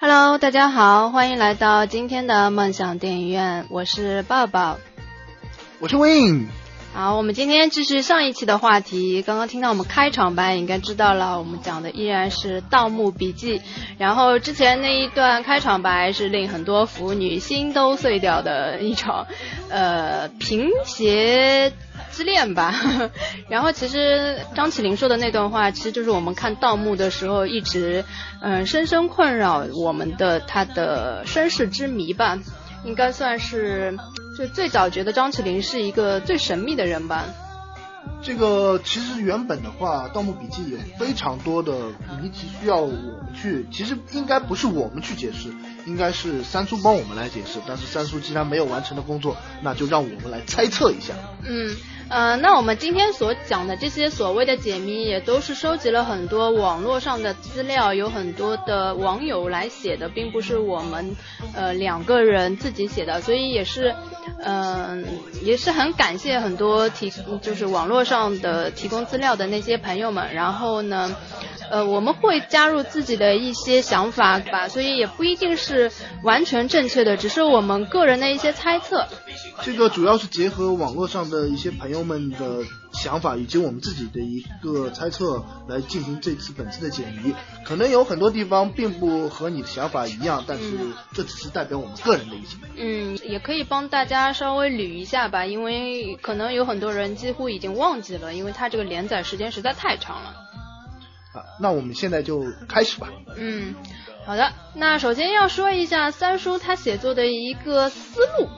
Hello，大家好，欢迎来到今天的梦想电影院，我是抱抱，我是 Win。好，我们今天继续上一期的话题。刚刚听到我们开场白，应该知道了，我们讲的依然是《盗墓笔记》。然后之前那一段开场白是令很多腐女心都碎掉的一场，呃，贫血之恋吧。然后其实张起灵说的那段话，其实就是我们看盗墓的时候一直嗯深深困扰我们的他的身世之谜吧。应该算是就最早觉得张起灵是一个最神秘的人吧。这个其实原本的话，《盗墓笔记》有非常多的谜题需要我们去，其实应该不是我们去解释，应该是三叔帮我们来解释。但是三叔既然没有完成的工作，那就让我们来猜测一下。嗯。呃，那我们今天所讲的这些所谓的解谜，也都是收集了很多网络上的资料，有很多的网友来写的，并不是我们呃两个人自己写的，所以也是，嗯，也是很感谢很多提就是网络上的提供资料的那些朋友们。然后呢，呃，我们会加入自己的一些想法吧，所以也不一定是完全正确的，只是我们个人的一些猜测。这个主要是结合网络上的一些朋友们的想法，以及我们自己的一个猜测来进行这次本次的解谜。可能有很多地方并不和你的想法一样，但是这只是代表我们个人的意见。嗯，也可以帮大家稍微捋一下吧，因为可能有很多人几乎已经忘记了，因为它这个连载时间实在太长了。那我们现在就开始吧。嗯，好的。那首先要说一下三叔他写作的一个思路。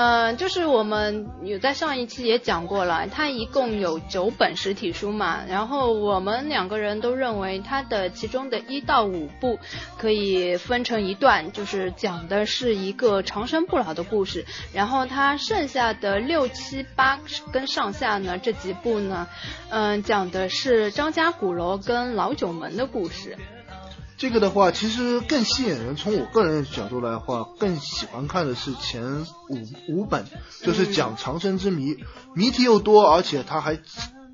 嗯，就是我们有在上一期也讲过了，它一共有九本实体书嘛，然后我们两个人都认为它的其中的一到五部可以分成一段，就是讲的是一个长生不老的故事，然后它剩下的六七八跟上下呢这几部呢，嗯，讲的是张家鼓楼跟老九门的故事。这个的话，其实更吸引人。从我个人的角度来话，更喜欢看的是前五五本，就是讲长生之谜，谜题又多，而且他还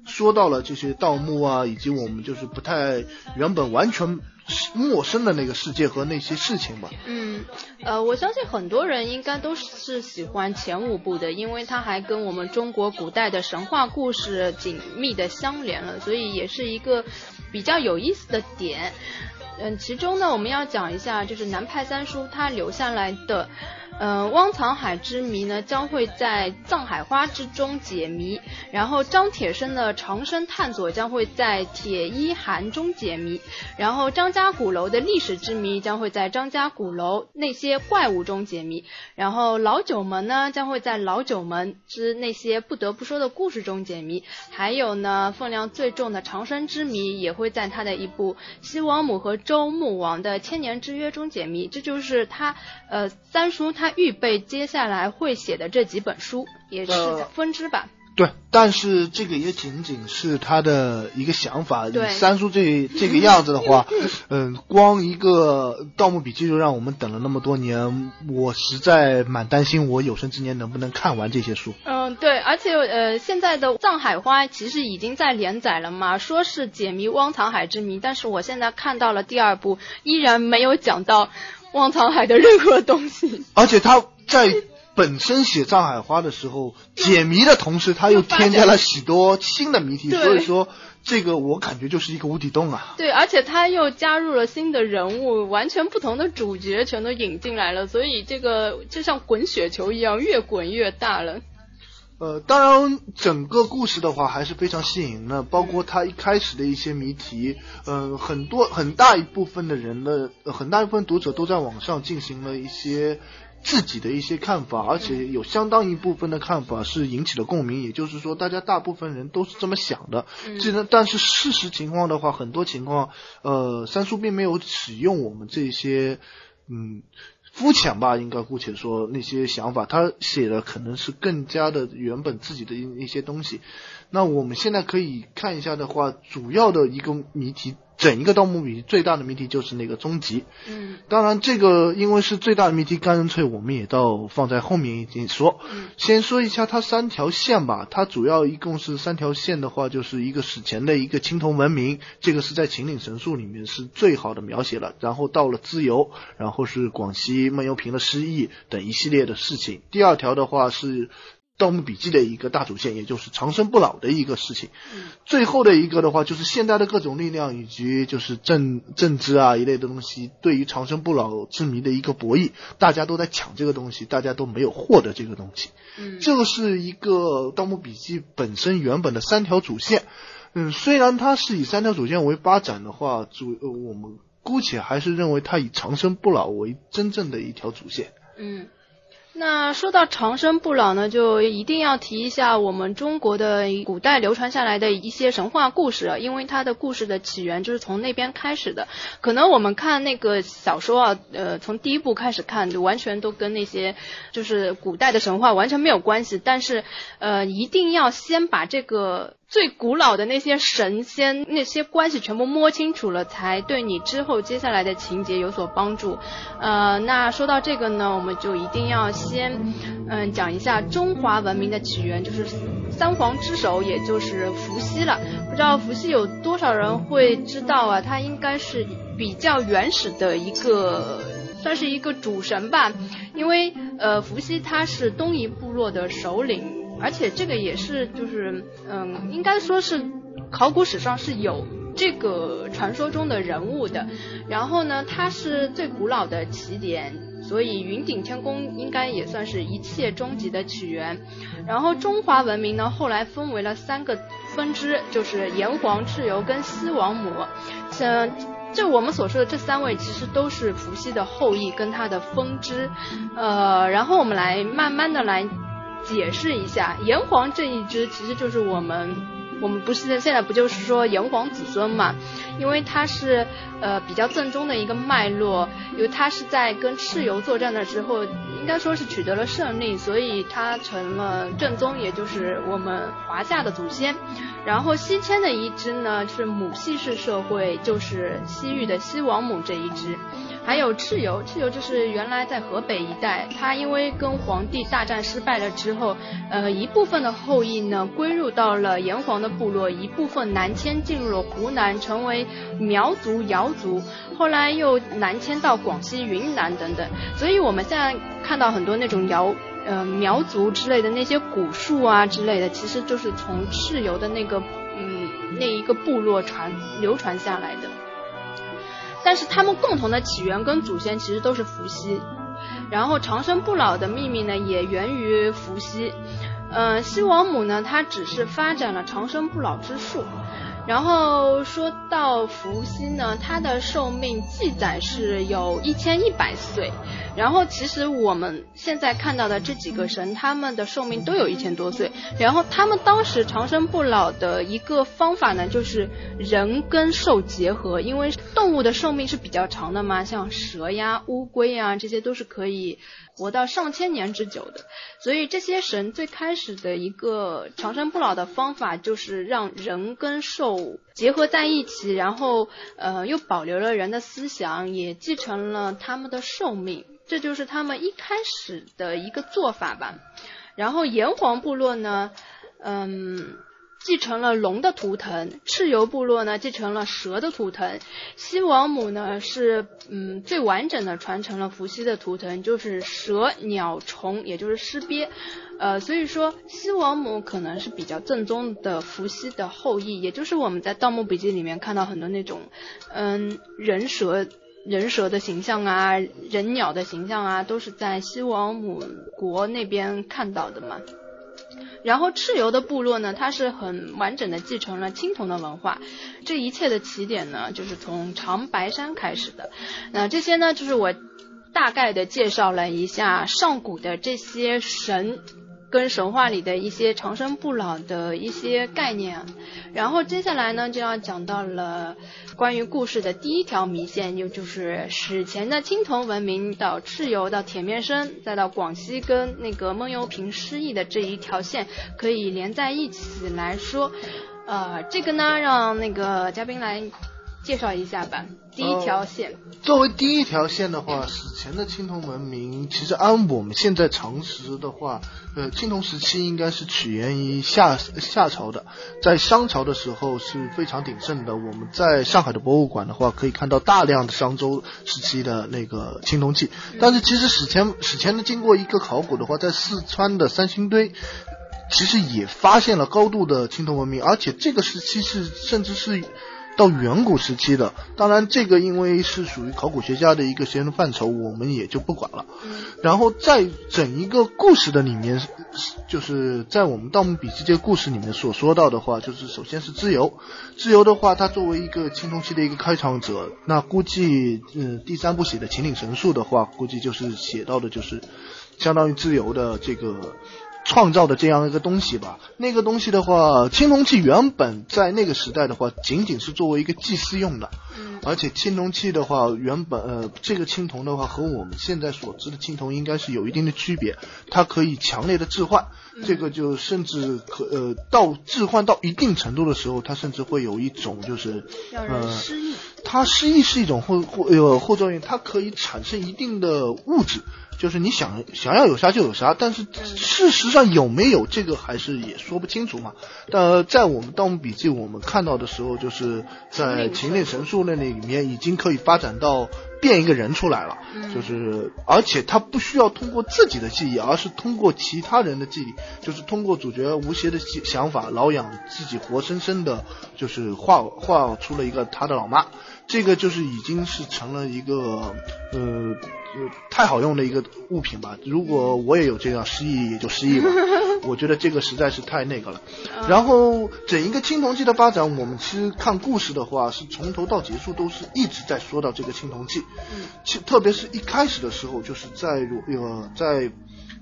说到了这些盗墓啊，以及我们就是不太原本完全陌生的那个世界和那些事情吧。嗯，呃，我相信很多人应该都是喜欢前五部的，因为它还跟我们中国古代的神话故事紧密的相连了，所以也是一个比较有意思的点。嗯，其中呢，我们要讲一下，就是南派三叔他留下来的。嗯，汪藏海之谜呢将会在藏海花之中解谜，然后张铁生的长生探索将会在铁衣寒中解谜，然后张家鼓楼的历史之谜将会在张家鼓楼那些怪物中解谜，然后老九门呢将会在老九门之那些不得不说的故事中解谜，还有呢分量最重的长生之谜也会在他的一部西王母和周穆王的千年之约中解谜，这就是他呃三叔他。他预备接下来会写的这几本书，也是分支吧。对，但是这个也仅仅是他的一个想法。对，三叔这这个样子的话，嗯，光一个《盗墓笔记》就让我们等了那么多年，我实在蛮担心我有生之年能不能看完这些书。嗯，对，而且呃，现在的《藏海花》其实已经在连载了嘛，说是解谜汪藏海之谜，但是我现在看到了第二部，依然没有讲到。汪藏海的任何东西，而且他在本身写《藏海花》的时候解谜的同时，他又添加了许多新的谜题，所以说这个我感觉就是一个无底洞啊。对，而且他又加入了新的人物，完全不同的主角全都引进来了，所以这个就像滚雪球一样，越滚越大了。呃，当然，整个故事的话还是非常吸引的，包括他一开始的一些谜题，呃，很多很大一部分的人的，很大一部分读者都在网上进行了一些自己的一些看法，而且有相当一部分的看法是引起了共鸣，也就是说，大家大部分人都是这么想的。这但是事实情况的话，很多情况，呃，三叔并没有使用我们这些，嗯。肤浅吧，应该姑且说那些想法，他写的可能是更加的原本自己的一些东西。那我们现在可以看一下的话，主要的一个谜题，整一个《盗墓笔记》最大的谜题就是那个终极。嗯当然，这个因为是最大的谜题，干脆我们也到放在后面一点说。嗯先说一下它三条线吧，它主要一共是三条线的话，就是一个史前的一个青铜文明，这个是在秦岭神树里面是最好的描写了。然后到了自由，然后是广西闷油瓶的失忆等一系列的事情。第二条的话是。《盗墓笔记》的一个大主线，也就是长生不老的一个事情。嗯最后的一个的话，就是现代的各种力量以及就是政政治啊一类的东西，对于长生不老之谜的一个博弈，大家都在抢这个东西，大家都没有获得这个东西。嗯这个是一个《盗墓笔记》本身原本的三条主线。嗯，虽然它是以三条主线为发展的话，主呃我们姑且还是认为它以长生不老为真正的一条主线。嗯。那说到长生不老呢，就一定要提一下我们中国的古代流传下来的一些神话故事，因为它的故事的起源就是从那边开始的。可能我们看那个小说啊，呃，从第一部开始看，就完全都跟那些就是古代的神话完全没有关系。但是，呃，一定要先把这个最古老的那些神仙那些关系全部摸清楚了，才对你之后接下来的情节有所帮助。呃，那说到这个呢，我们就一定要先嗯讲一下中华文明的起源，就是三皇之首，也就是伏羲了。不知道伏羲有多少人会知道啊？他应该是比较原始的一个。算是一个主神吧，因为呃，伏羲他是东夷部落的首领，而且这个也是就是嗯，应该说是考古史上是有这个传说中的人物的。然后呢，他是最古老的起点，所以云顶天宫应该也算是一切终极的起源。然后中华文明呢，后来分为了三个分支，就是炎黄、蚩尤跟西王母。像就我们所说的这三位，其实都是伏羲的后裔跟他的分支。呃，然后我们来慢慢的来解释一下，炎黄这一支其实就是我们。我们不是现在不就是说炎黄子孙嘛？因为他是呃比较正宗的一个脉络，因为他是在跟蚩尤作战的时候，应该说是取得了胜利，所以他成了正宗，也就是我们华夏的祖先。然后西迁的一支呢是母系氏社会，就是西域的西王母这一支。还有蚩尤，蚩尤就是原来在河北一带，他因为跟黄帝大战失败了之后，呃一部分的后裔呢归入到了炎黄的部落，一部分南迁进入了湖南，成为苗族、瑶族，后来又南迁到广西、云南等等。所以我们现在看到很多那种瑶。呃，苗族之类的那些古树啊之类的，其实就是从蚩尤的那个嗯那一个部落传流传下来的。但是他们共同的起源跟祖先其实都是伏羲，然后长生不老的秘密呢也源于伏羲。呃，西王母呢，她只是发展了长生不老之术。然后说到伏羲呢，他的寿命记载是有一千一百岁。然后其实我们现在看到的这几个神，他们的寿命都有一千多岁。然后他们当时长生不老的一个方法呢，就是人跟兽结合，因为动物的寿命是比较长的嘛，像蛇呀、乌龟呀，这些都是可以活到上千年之久的。所以这些神最开始的一个长生不老的方法，就是让人跟兽结合在一起，然后呃又保留了人的思想，也继承了他们的寿命。这就是他们一开始的一个做法吧。然后炎黄部落呢，嗯，继承了龙的图腾；蚩尤部落呢，继承了蛇的图腾；西王母呢，是嗯最完整的传承了伏羲的图腾，就是蛇、鸟、虫，也就是尸鳖。呃，所以说西王母可能是比较正宗的伏羲的后裔，也就是我们在《盗墓笔记》里面看到很多那种嗯人蛇。人蛇的形象啊，人鸟的形象啊，都是在西王母国那边看到的嘛。然后蚩尤的部落呢，它是很完整的继承了青铜的文化。这一切的起点呢，就是从长白山开始的。那这些呢，就是我大概的介绍了一下上古的这些神。跟神话里的一些长生不老的一些概念，然后接下来呢就要讲到了关于故事的第一条迷线，又就是史前的青铜文明到蚩尤到铁面生，再到广西跟那个闷油瓶失忆的这一条线可以连在一起来说。呃，这个呢让那个嘉宾来介绍一下吧。第一条线，作为第一条线的话，史前的青铜文明，其实按我们现在常识的话，呃，青铜时期应该是起源于夏夏朝的，在商朝的时候是非常鼎盛的。我们在上海的博物馆的话，可以看到大量的商周时期的那个青铜器。但是其实史前史前的经过一个考古的话，在四川的三星堆，其实也发现了高度的青铜文明，而且这个时期是甚至是。到远古时期的，当然这个因为是属于考古学家的一个实验的范畴，我们也就不管了。然后在整一个故事的里面，就是在我们《盗墓笔记》这个故事里面所说到的话，就是首先是自由，自由的话，它作为一个青铜器的一个开创者，那估计嗯第三部写的秦岭神树的话，估计就是写到的就是相当于自由的这个。创造的这样一个东西吧，那个东西的话，青铜器原本在那个时代的话，仅仅是作为一个祭祀用的，而且青铜器的话，原本呃，这个青铜的话和我们现在所知的青铜应该是有一定的区别，它可以强烈的置换，这个就甚至可呃到置换到一定程度的时候，它甚至会有一种就是呃失忆，它失忆是一种后后呃后作用，它可以产生一定的物质。就是你想想要有啥就有啥，但是事实上有没有这个还是也说不清楚嘛。但在我们《盗墓笔记》我们看到的时候，就是在秦岭神树那里面已经可以发展到变一个人出来了，就是而且他不需要通过自己的记忆，而是通过其他人的记忆，就是通过主角吴邪的想法，老养自己活生生的，就是画画出了一个他的老妈，这个就是已经是成了一个呃。太好用的一个物品吧，如果我也有这样失忆，也就失忆吧。我觉得这个实在是太那个了。然后整一个青铜器的发展，我们其实看故事的话，是从头到结束都是一直在说到这个青铜器。其特别是一开始的时候，就是在呃在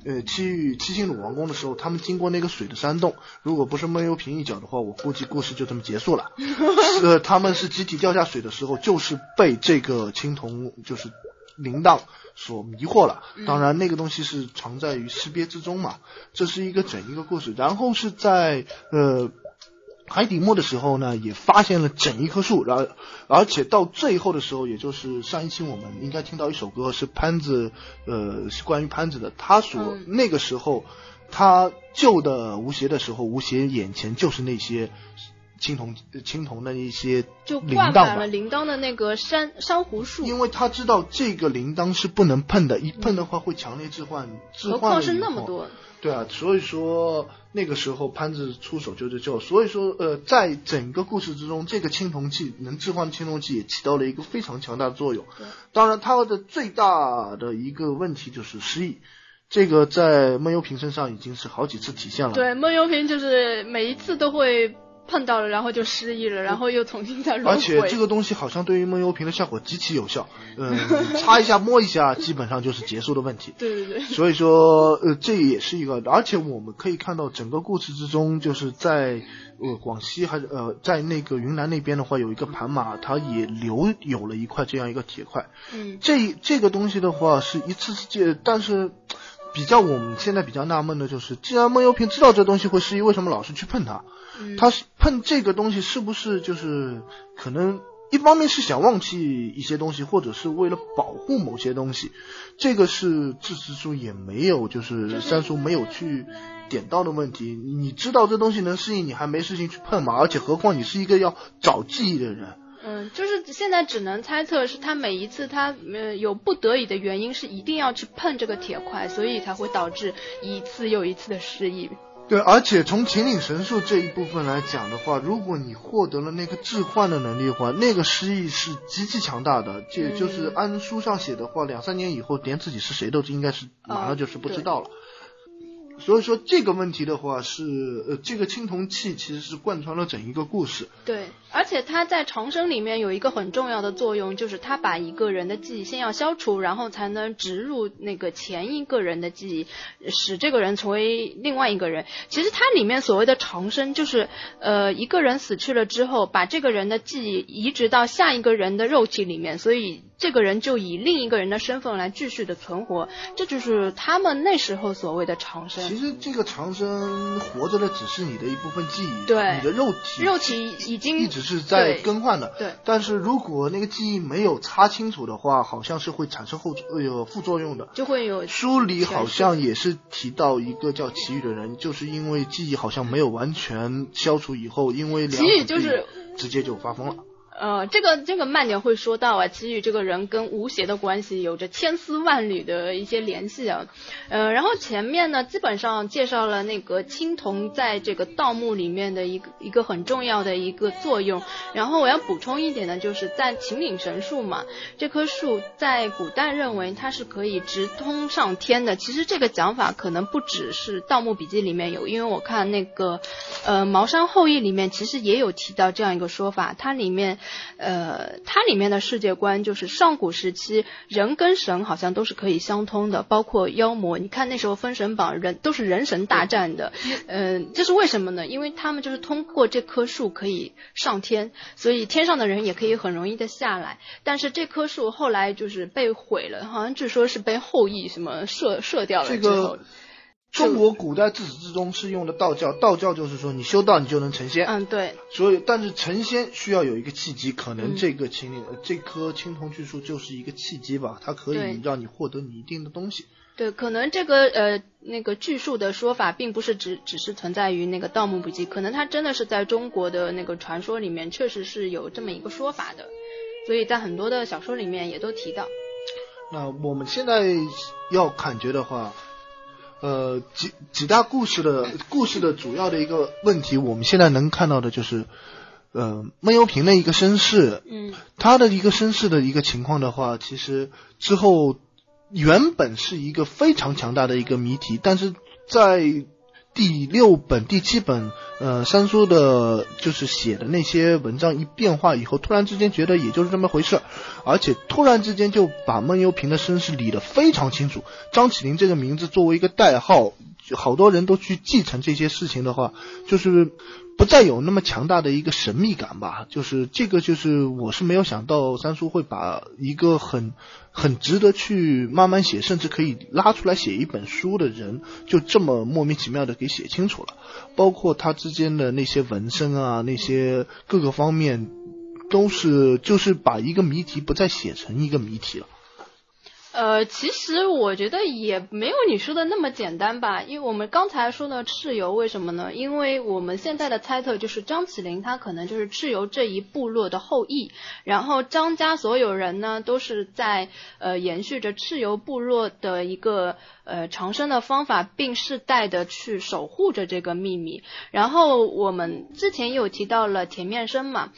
呃七玉七星鲁王宫的时候，他们经过那个水的山洞，如果不是闷油瓶一脚的话，我估计故事就这么结束了。呃，他们是集体掉下水的时候，就是被这个青铜就是铃铛。所迷惑了，当然那个东西是藏在于石鳖之中嘛，这是一个整一个故事。然后是在呃海底墓的时候呢，也发现了整一棵树，然后而且到最后的时候，也就是上一期我们应该听到一首歌是潘子，呃是关于潘子的，他所那个时候他救的吴邪的时候，吴邪眼前就是那些。青铜青铜的一些就挂满了铃铛的那个珊珊瑚树，因为他知道这个铃铛是不能碰的，一碰的话会强烈置换，置换是那么多。对啊，所以说那个时候潘子出手就是救，所以说呃，在整个故事之中，这个青铜器能置换青铜器也起到了一个非常强大的作用。当然它的最大的一个问题就是失忆，这个在闷油瓶身上已经是好几次体现了。对，闷油瓶就是每一次都会。碰到了，然后就失忆了，然后又重新再轮回。而且这个东西好像对于梦游瓶的效果极其有效，嗯，擦一下摸一下，基本上就是结束的问题。对对对。所以说，呃，这也是一个，而且我们可以看到整个故事之中，就是在呃广西还是呃在那个云南那边的话，有一个盘马，它也留有了一块这样一个铁块。嗯。这这个东西的话是一次次借，但是比较我们现在比较纳闷的就是，既然梦游瓶知道这东西会失忆，为什么老是去碰它？他是碰这个东西，是不是就是可能一方面是想忘记一些东西，或者是为了保护某些东西？这个是自始书也没有，就是三叔没有去点到的问题。你知道这东西能适应，你还没事情去碰嘛？而且何况你是一个要找记忆的人。嗯，就是现在只能猜测，是他每一次他呃有不得已的原因，是一定要去碰这个铁块，所以才会导致一次又一次的失忆。对，而且从秦岭神树这一部分来讲的话，如果你获得了那个置换的能力的话，那个失忆是极其强大的。这就是按书上写的话，两三年以后连自己是谁都应该是马上就是不知道了。所以说这个问题的话是，呃，这个青铜器其实是贯穿了整一个故事。对，而且它在长生里面有一个很重要的作用，就是它把一个人的记忆先要消除，然后才能植入那个前一个人的记忆，使这个人成为另外一个人。其实它里面所谓的长生，就是呃一个人死去了之后，把这个人的记忆移植到下一个人的肉体里面，所以。这个人就以另一个人的身份来继续的存活，这就是他们那时候所谓的长生。其实这个长生活着的只是你的一部分记忆，对，你的肉体肉体已经一直是在更换的，对。但是如果那个记忆没有擦清楚的话，好像是会产生后有副作用的，就会有。书里好像也是提到一个叫祁宇的人，就是因为记忆好像没有完全消除以后，因为祁宇就是直接就发疯了。呃，这个这个慢点会说到啊，祁宇这个人跟吴邪的关系有着千丝万缕的一些联系啊。呃，然后前面呢，基本上介绍了那个青铜在这个盗墓里面的一个一个很重要的一个作用。然后我要补充一点呢，就是在秦岭神树嘛，这棵树在古代认为它是可以直通上天的。其实这个讲法可能不只是《盗墓笔记》里面有，因为我看那个呃《茅山后裔》里面其实也有提到这样一个说法，它里面。呃，它里面的世界观就是上古时期人跟神好像都是可以相通的，包括妖魔。你看那时候封神榜人都是人神大战的，嗯，这是为什么呢？因为他们就是通过这棵树可以上天，所以天上的人也可以很容易的下来。但是这棵树后来就是被毁了，好像据说是被后羿什么射射掉了之后。中国古代自始至终是用的道教，道教就是说你修道你就能成仙。嗯，对。所以，但是成仙需要有一个契机，可能这个青这棵青铜巨树就是一个契机吧，它可以让你获得你一定的东西。对，可能这个呃那个巨树的说法，并不是只只是存在于那个《盗墓笔记》，可能它真的是在中国的那个传说里面，确实是有这么一个说法的，所以在很多的小说里面也都提到。那我们现在要感觉的话。呃，几几大故事的故事的主要的一个问题，我们现在能看到的就是，呃，闷油瓶的一个身世，嗯，他的一个身世的一个情况的话，其实之后原本是一个非常强大的一个谜题，但是在第六本、第七本，呃，三叔的就是写的那些文章一变化以后，突然之间觉得也就是这么回事。而且突然之间就把闷油瓶的身世理得非常清楚。张起灵这个名字作为一个代号，好多人都去继承这些事情的话，就是不再有那么强大的一个神秘感吧。就是这个，就是我是没有想到三叔会把一个很很值得去慢慢写，甚至可以拉出来写一本书的人，就这么莫名其妙的给写清楚了。包括他之间的那些纹身啊，那些各个方面。都是就是把一个谜题不再写成一个谜题了。呃，其实我觉得也没有你说的那么简单吧，因为我们刚才说的蚩尤为什么呢？因为我们现在的猜测就是张起灵他可能就是蚩尤这一部落的后裔，然后张家所有人呢都是在呃延续着蚩尤部落的一个呃长生的方法，并世代的去守护着这个秘密。然后我们之前也有提到了田面生嘛。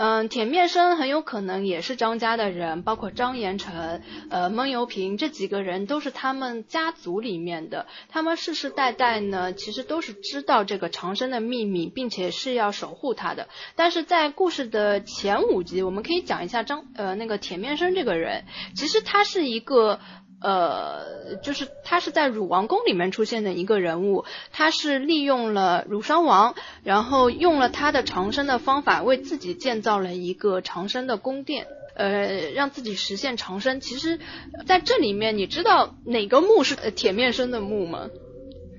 嗯，田面生很有可能也是张家的人，包括张延成、呃闷油瓶这几个人都是他们家族里面的。他们世世代代呢，其实都是知道这个长生的秘密，并且是要守护他的。但是在故事的前五集，我们可以讲一下张呃那个田面生这个人，其实他是一个。呃，就是他是在汝王宫里面出现的一个人物，他是利用了汝商王，然后用了他的长生的方法，为自己建造了一个长生的宫殿，呃，让自己实现长生。其实，在这里面，你知道哪个墓是铁面生的墓吗？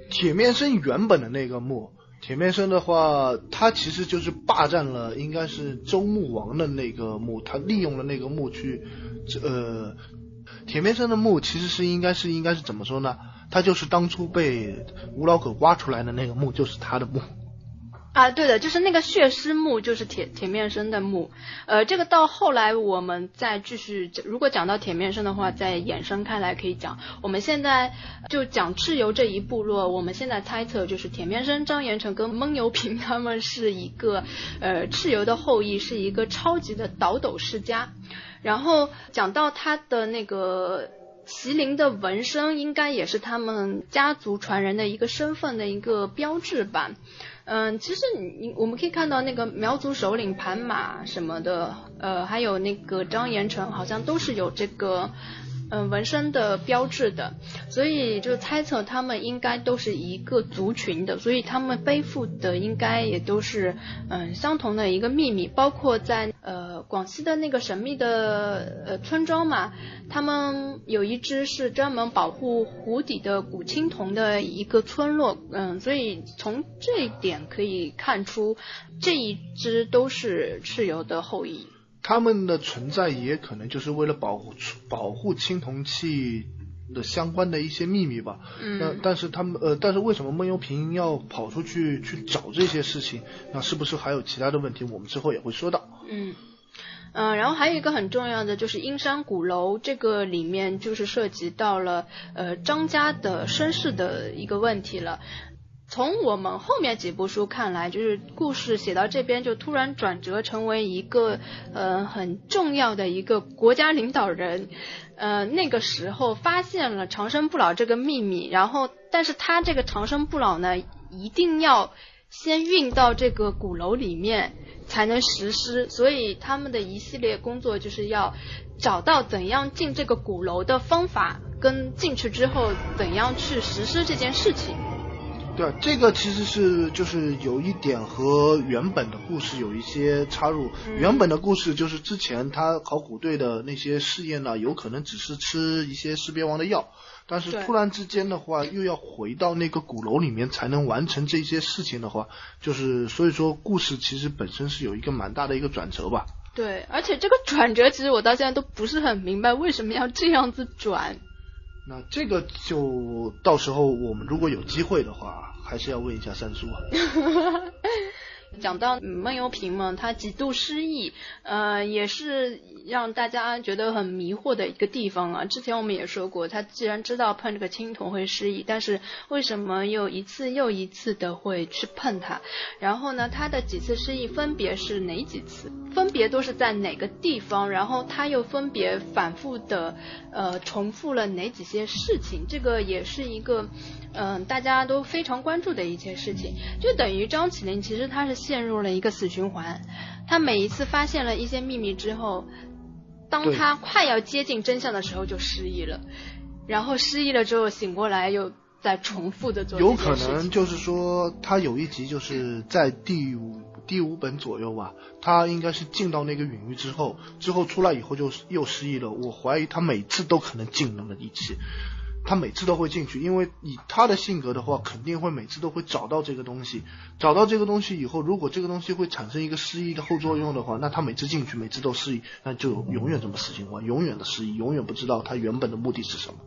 铁面生原本的那个墓，铁面生的话，他其实就是霸占了，应该是周穆王的那个墓，他利用了那个墓去，呃。铁面生的墓其实是应该是应该是怎么说呢？他就是当初被吴老狗挖出来的那个墓，就是他的墓。啊，对的，就是那个血尸墓，就是铁铁面生的墓。呃，这个到后来我们再继续，如果讲到铁面生的话，再衍生开来可以讲。我们现在就讲蚩尤这一部落，我们现在猜测就是铁面生、张延成跟蒙牛平 他们是一个呃蚩尤的后裔，是一个超级的倒斗世家。然后讲到他的那个麒麟的纹身，应该也是他们家族传人的一个身份的一个标志吧。嗯，其实你我们可以看到那个苗族首领盘马什么的，呃，还有那个张延成，好像都是有这个嗯纹身的标志的，所以就猜测他们应该都是一个族群的，所以他们背负的应该也都是嗯相同的一个秘密，包括在呃广西的那个神秘的呃村庄嘛，他们有一只是专门保护湖底的古青铜的一个村落，嗯，所以从这一点可以看出这一支都是蚩尤的后裔。他们的存在也可能就是为了保护保护青铜器的相关的一些秘密吧。嗯。那但是他们呃，但是为什么孟幽平要跑出去去找这些事情？那是不是还有其他的问题？我们之后也会说到。嗯。嗯，然后还有一个很重要的就是阴山鼓楼，这个里面就是涉及到了呃张家的身世的一个问题了。从我们后面几部书看来，就是故事写到这边就突然转折成为一个呃很重要的一个国家领导人，呃那个时候发现了长生不老这个秘密，然后但是他这个长生不老呢，一定要先运到这个鼓楼里面才能实施，所以他们的一系列工作就是要找到怎样进这个鼓楼的方法，跟进去之后怎样去实施这件事情。对，这个其实是就是有一点和原本的故事有一些插入。原本的故事就是之前他考古队的那些试验呢，有可能只是吃一些识别王的药，但是突然之间的话又要回到那个鼓楼里面才能完成这些事情的话，就是所以说故事其实本身是有一个蛮大的一个转折吧。对，而且这个转折其实我到现在都不是很明白为什么要这样子转。那这个就到时候我们如果有机会的话，还是要问一下三叔。讲到闷油瓶嘛，他极度失忆，呃，也是让大家觉得很迷惑的一个地方啊。之前我们也说过，他既然知道碰这个青铜会失忆，但是为什么又一次又一次的会去碰它？然后呢，他的几次失忆分别是哪几次？分别都是在哪个地方？然后他又分别反复的呃重复了哪几些事情？这个也是一个嗯大家都非常关注的一件事情。就等于张起灵其实他是。陷入了一个死循环，他每一次发现了一些秘密之后，当他快要接近真相的时候就失忆了，然后失忆了之后醒过来又在重复的做。有可能就是说他有一集就是在第五第五本左右吧，他应该是进到那个领域之后，之后出来以后就又失忆了。我怀疑他每次都可能进那么一期。他每次都会进去，因为以他的性格的话，肯定会每次都会找到这个东西。找到这个东西以后，如果这个东西会产生一个失忆的后作用的话，那他每次进去，每次都失忆，那就永远这么死循环，永远的失忆，永远不知道他原本的目的是什么。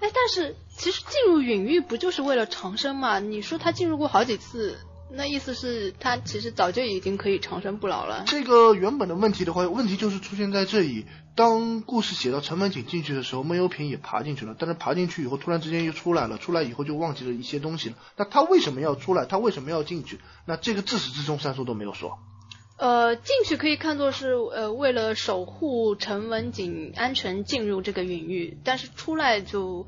哎，但是其实进入隐喻不就是为了长生吗？你说他进入过好几次。那意思是，他其实早就已经可以长生不老了。这个原本的问题的话，问题就是出现在这里。当故事写到陈文锦进去的时候，孟幽平也爬进去了，但是爬进去以后，突然之间又出来了，出来以后就忘记了一些东西了。那他为什么要出来？他为什么要进去？那这个自始至终三叔都没有说。呃，进去可以看作是呃为了守护陈文锦安全进入这个领域，但是出来就。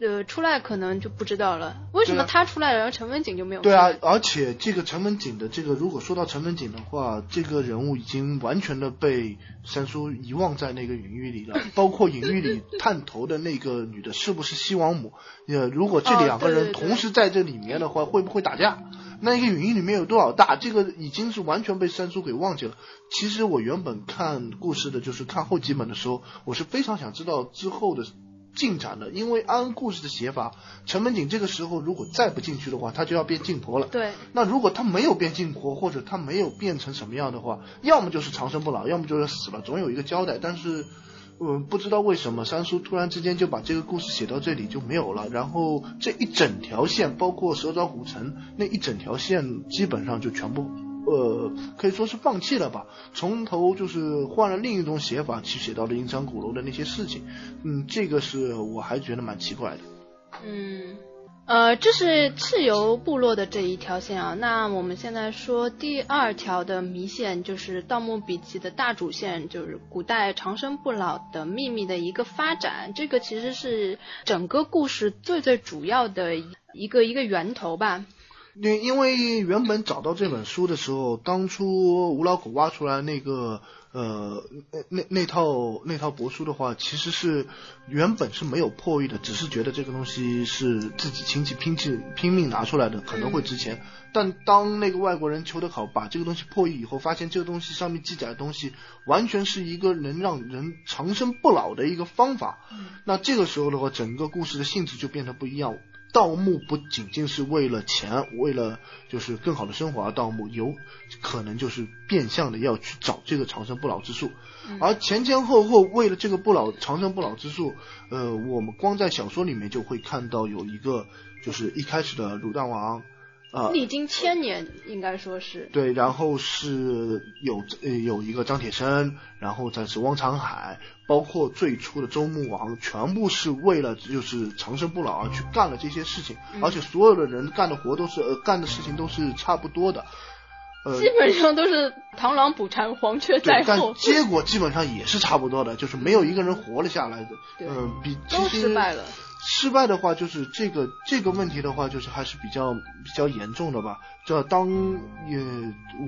呃，出来可能就不知道了。为什么他出来了，然后陈文锦就没有？对啊，而且这个陈文锦的这个，如果说到陈文锦的话，这个人物已经完全的被三叔遗忘在那个隐喻里了。包括隐喻里探头的那个女的，是不是西王母？呃，如果这两个人同时在这里面的话，会不会打架？那一个隐喻里面有多少大？这个已经是完全被三叔给忘记了。其实我原本看故事的，就是看后几本的时候，我是非常想知道之后的。进展的，因为按故事的写法，陈文锦这个时候如果再不进去的话，他就要变禁婆了。对。那如果他没有变禁婆，或者他没有变成什么样的话，要么就是长生不老，要么就是死了，总有一个交代。但是，嗯，不知道为什么三叔突然之间就把这个故事写到这里就没有了，然后这一整条线，包括蛇爪古城那一整条线，基本上就全部。呃，可以说是放弃了吧，从头就是换了另一种写法去写到了阴山鼓楼的那些事情，嗯，这个是我还觉得蛮奇怪的。嗯，呃，这是蚩尤部落的这一条线啊，那我们现在说第二条的迷线，就是《盗墓笔记》的大主线，就是古代长生不老的秘密的一个发展，这个其实是整个故事最最主要的一个一个源头吧。因因为原本找到这本书的时候，当初吴老狗挖出来那个呃，那那那套那套帛书的话，其实是原本是没有破译的，只是觉得这个东西是自己亲戚拼尽拼命拿出来的，可能会值钱。但当那个外国人裘德考把这个东西破译以后，发现这个东西上面记载的东西完全是一个能让人长生不老的一个方法。那这个时候的话，整个故事的性质就变得不一样。盗墓不仅仅是为了钱，为了就是更好的生活而盗墓，有可能就是变相的要去找这个长生不老之术，而前前后后为了这个不老长生不老之术，呃，我们光在小说里面就会看到有一个，就是一开始的鲁大王。啊，历经千年，应该说是。对，然后是有呃有一个张铁生，然后再是汪长海，包括最初的周穆王，全部是为了就是长生不老而去干了这些事情，而且所有的人干的活都是呃干的事情都是差不多的，呃，基本上都是螳螂捕蝉，黄雀在后，但结果基本上也是差不多的，就是没有一个人活了下来的，嗯，比都失败了。失败的话，就是这个这个问题的话，就是还是比较比较严重的吧。这当也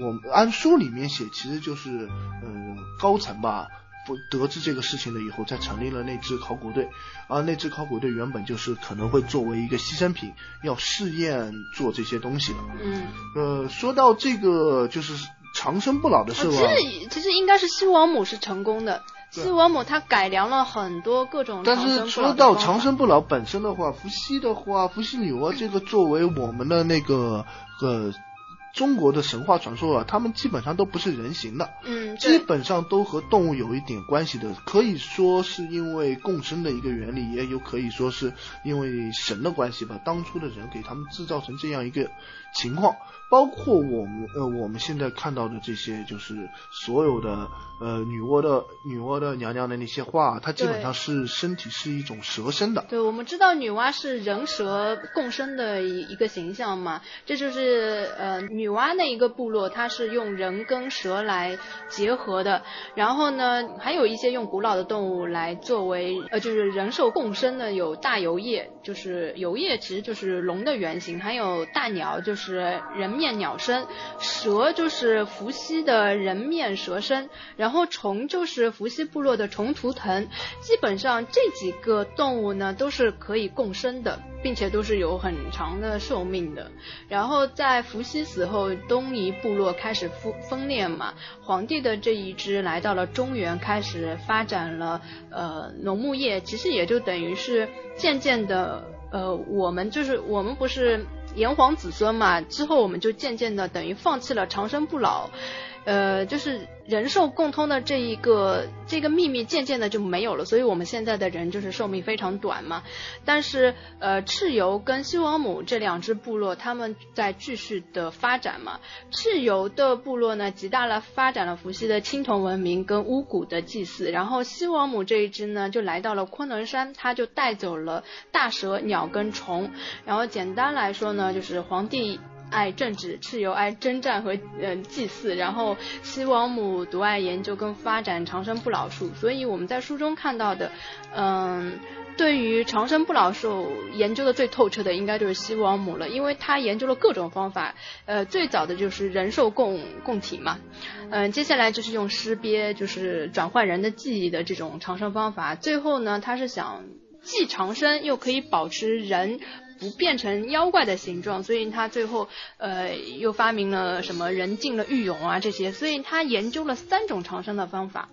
我按书里面写，其实就是呃高层吧，不得知这个事情了以后，才成立了那支考古队。而那支考古队原本就是可能会作为一个牺牲品，要试验做这些东西的。嗯。呃，说到这个就是长生不老的事吧。其实其实应该是西王母是成功的。西王母他改良了很多各种，但是说到长生不老本身的话，伏羲的话，伏羲女娲这个作为我们的那个呃中国的神话传说啊，他们基本上都不是人形的，嗯，基本上都和动物有一点关系的，可以说是因为共生的一个原理，也有可以说是因为神的关系吧，当初的人给他们制造成这样一个情况。包括我们呃我们现在看到的这些，就是所有的呃女娲的女娲的娘娘的那些画，它基本上是身体是一种蛇身的。对，我们知道女娲是人蛇共生的一一个形象嘛，这就是呃女娲那一个部落，它是用人跟蛇来结合的。然后呢，还有一些用古老的动物来作为呃就是人兽共生的，有大游叶，就是游叶其实就是龙的原型，还有大鸟就是人。面鸟身，蛇就是伏羲的人面蛇身，然后虫就是伏羲部落的虫图腾。基本上这几个动物呢都是可以共生的，并且都是有很长的寿命的。然后在伏羲死后，东夷部落开始分分裂嘛，皇帝的这一支来到了中原，开始发展了呃农牧业，其实也就等于是渐渐的呃我们就是我们不是。炎黄子孙嘛，之后我们就渐渐的等于放弃了长生不老，呃，就是人兽共通的这一个这个秘密渐渐的就没有了，所以我们现在的人就是寿命非常短嘛。但是呃，蚩尤跟西王母这两支部落，他们在继续的发展嘛。蚩尤的部落呢，极大了发展了伏羲的青铜文明跟巫蛊的祭祀，然后西王母这一支呢，就来到了昆仑山，他就带走了大蛇、鸟跟虫。然后简单来说呢，就是皇帝。爱政治，蚩尤爱征战和嗯祭祀，然后西王母独爱研究跟发展长生不老术，所以我们在书中看到的，嗯，对于长生不老术研究的最透彻的应该就是西王母了，因为她研究了各种方法，呃，最早的就是人兽共共体嘛，嗯，接下来就是用尸鳖，就是转换人的记忆的这种长生方法，最后呢，他是想既长生又可以保持人。不变成妖怪的形状，所以他最后呃又发明了什么人进了玉俑啊这些，所以他研究了三种长生的方法。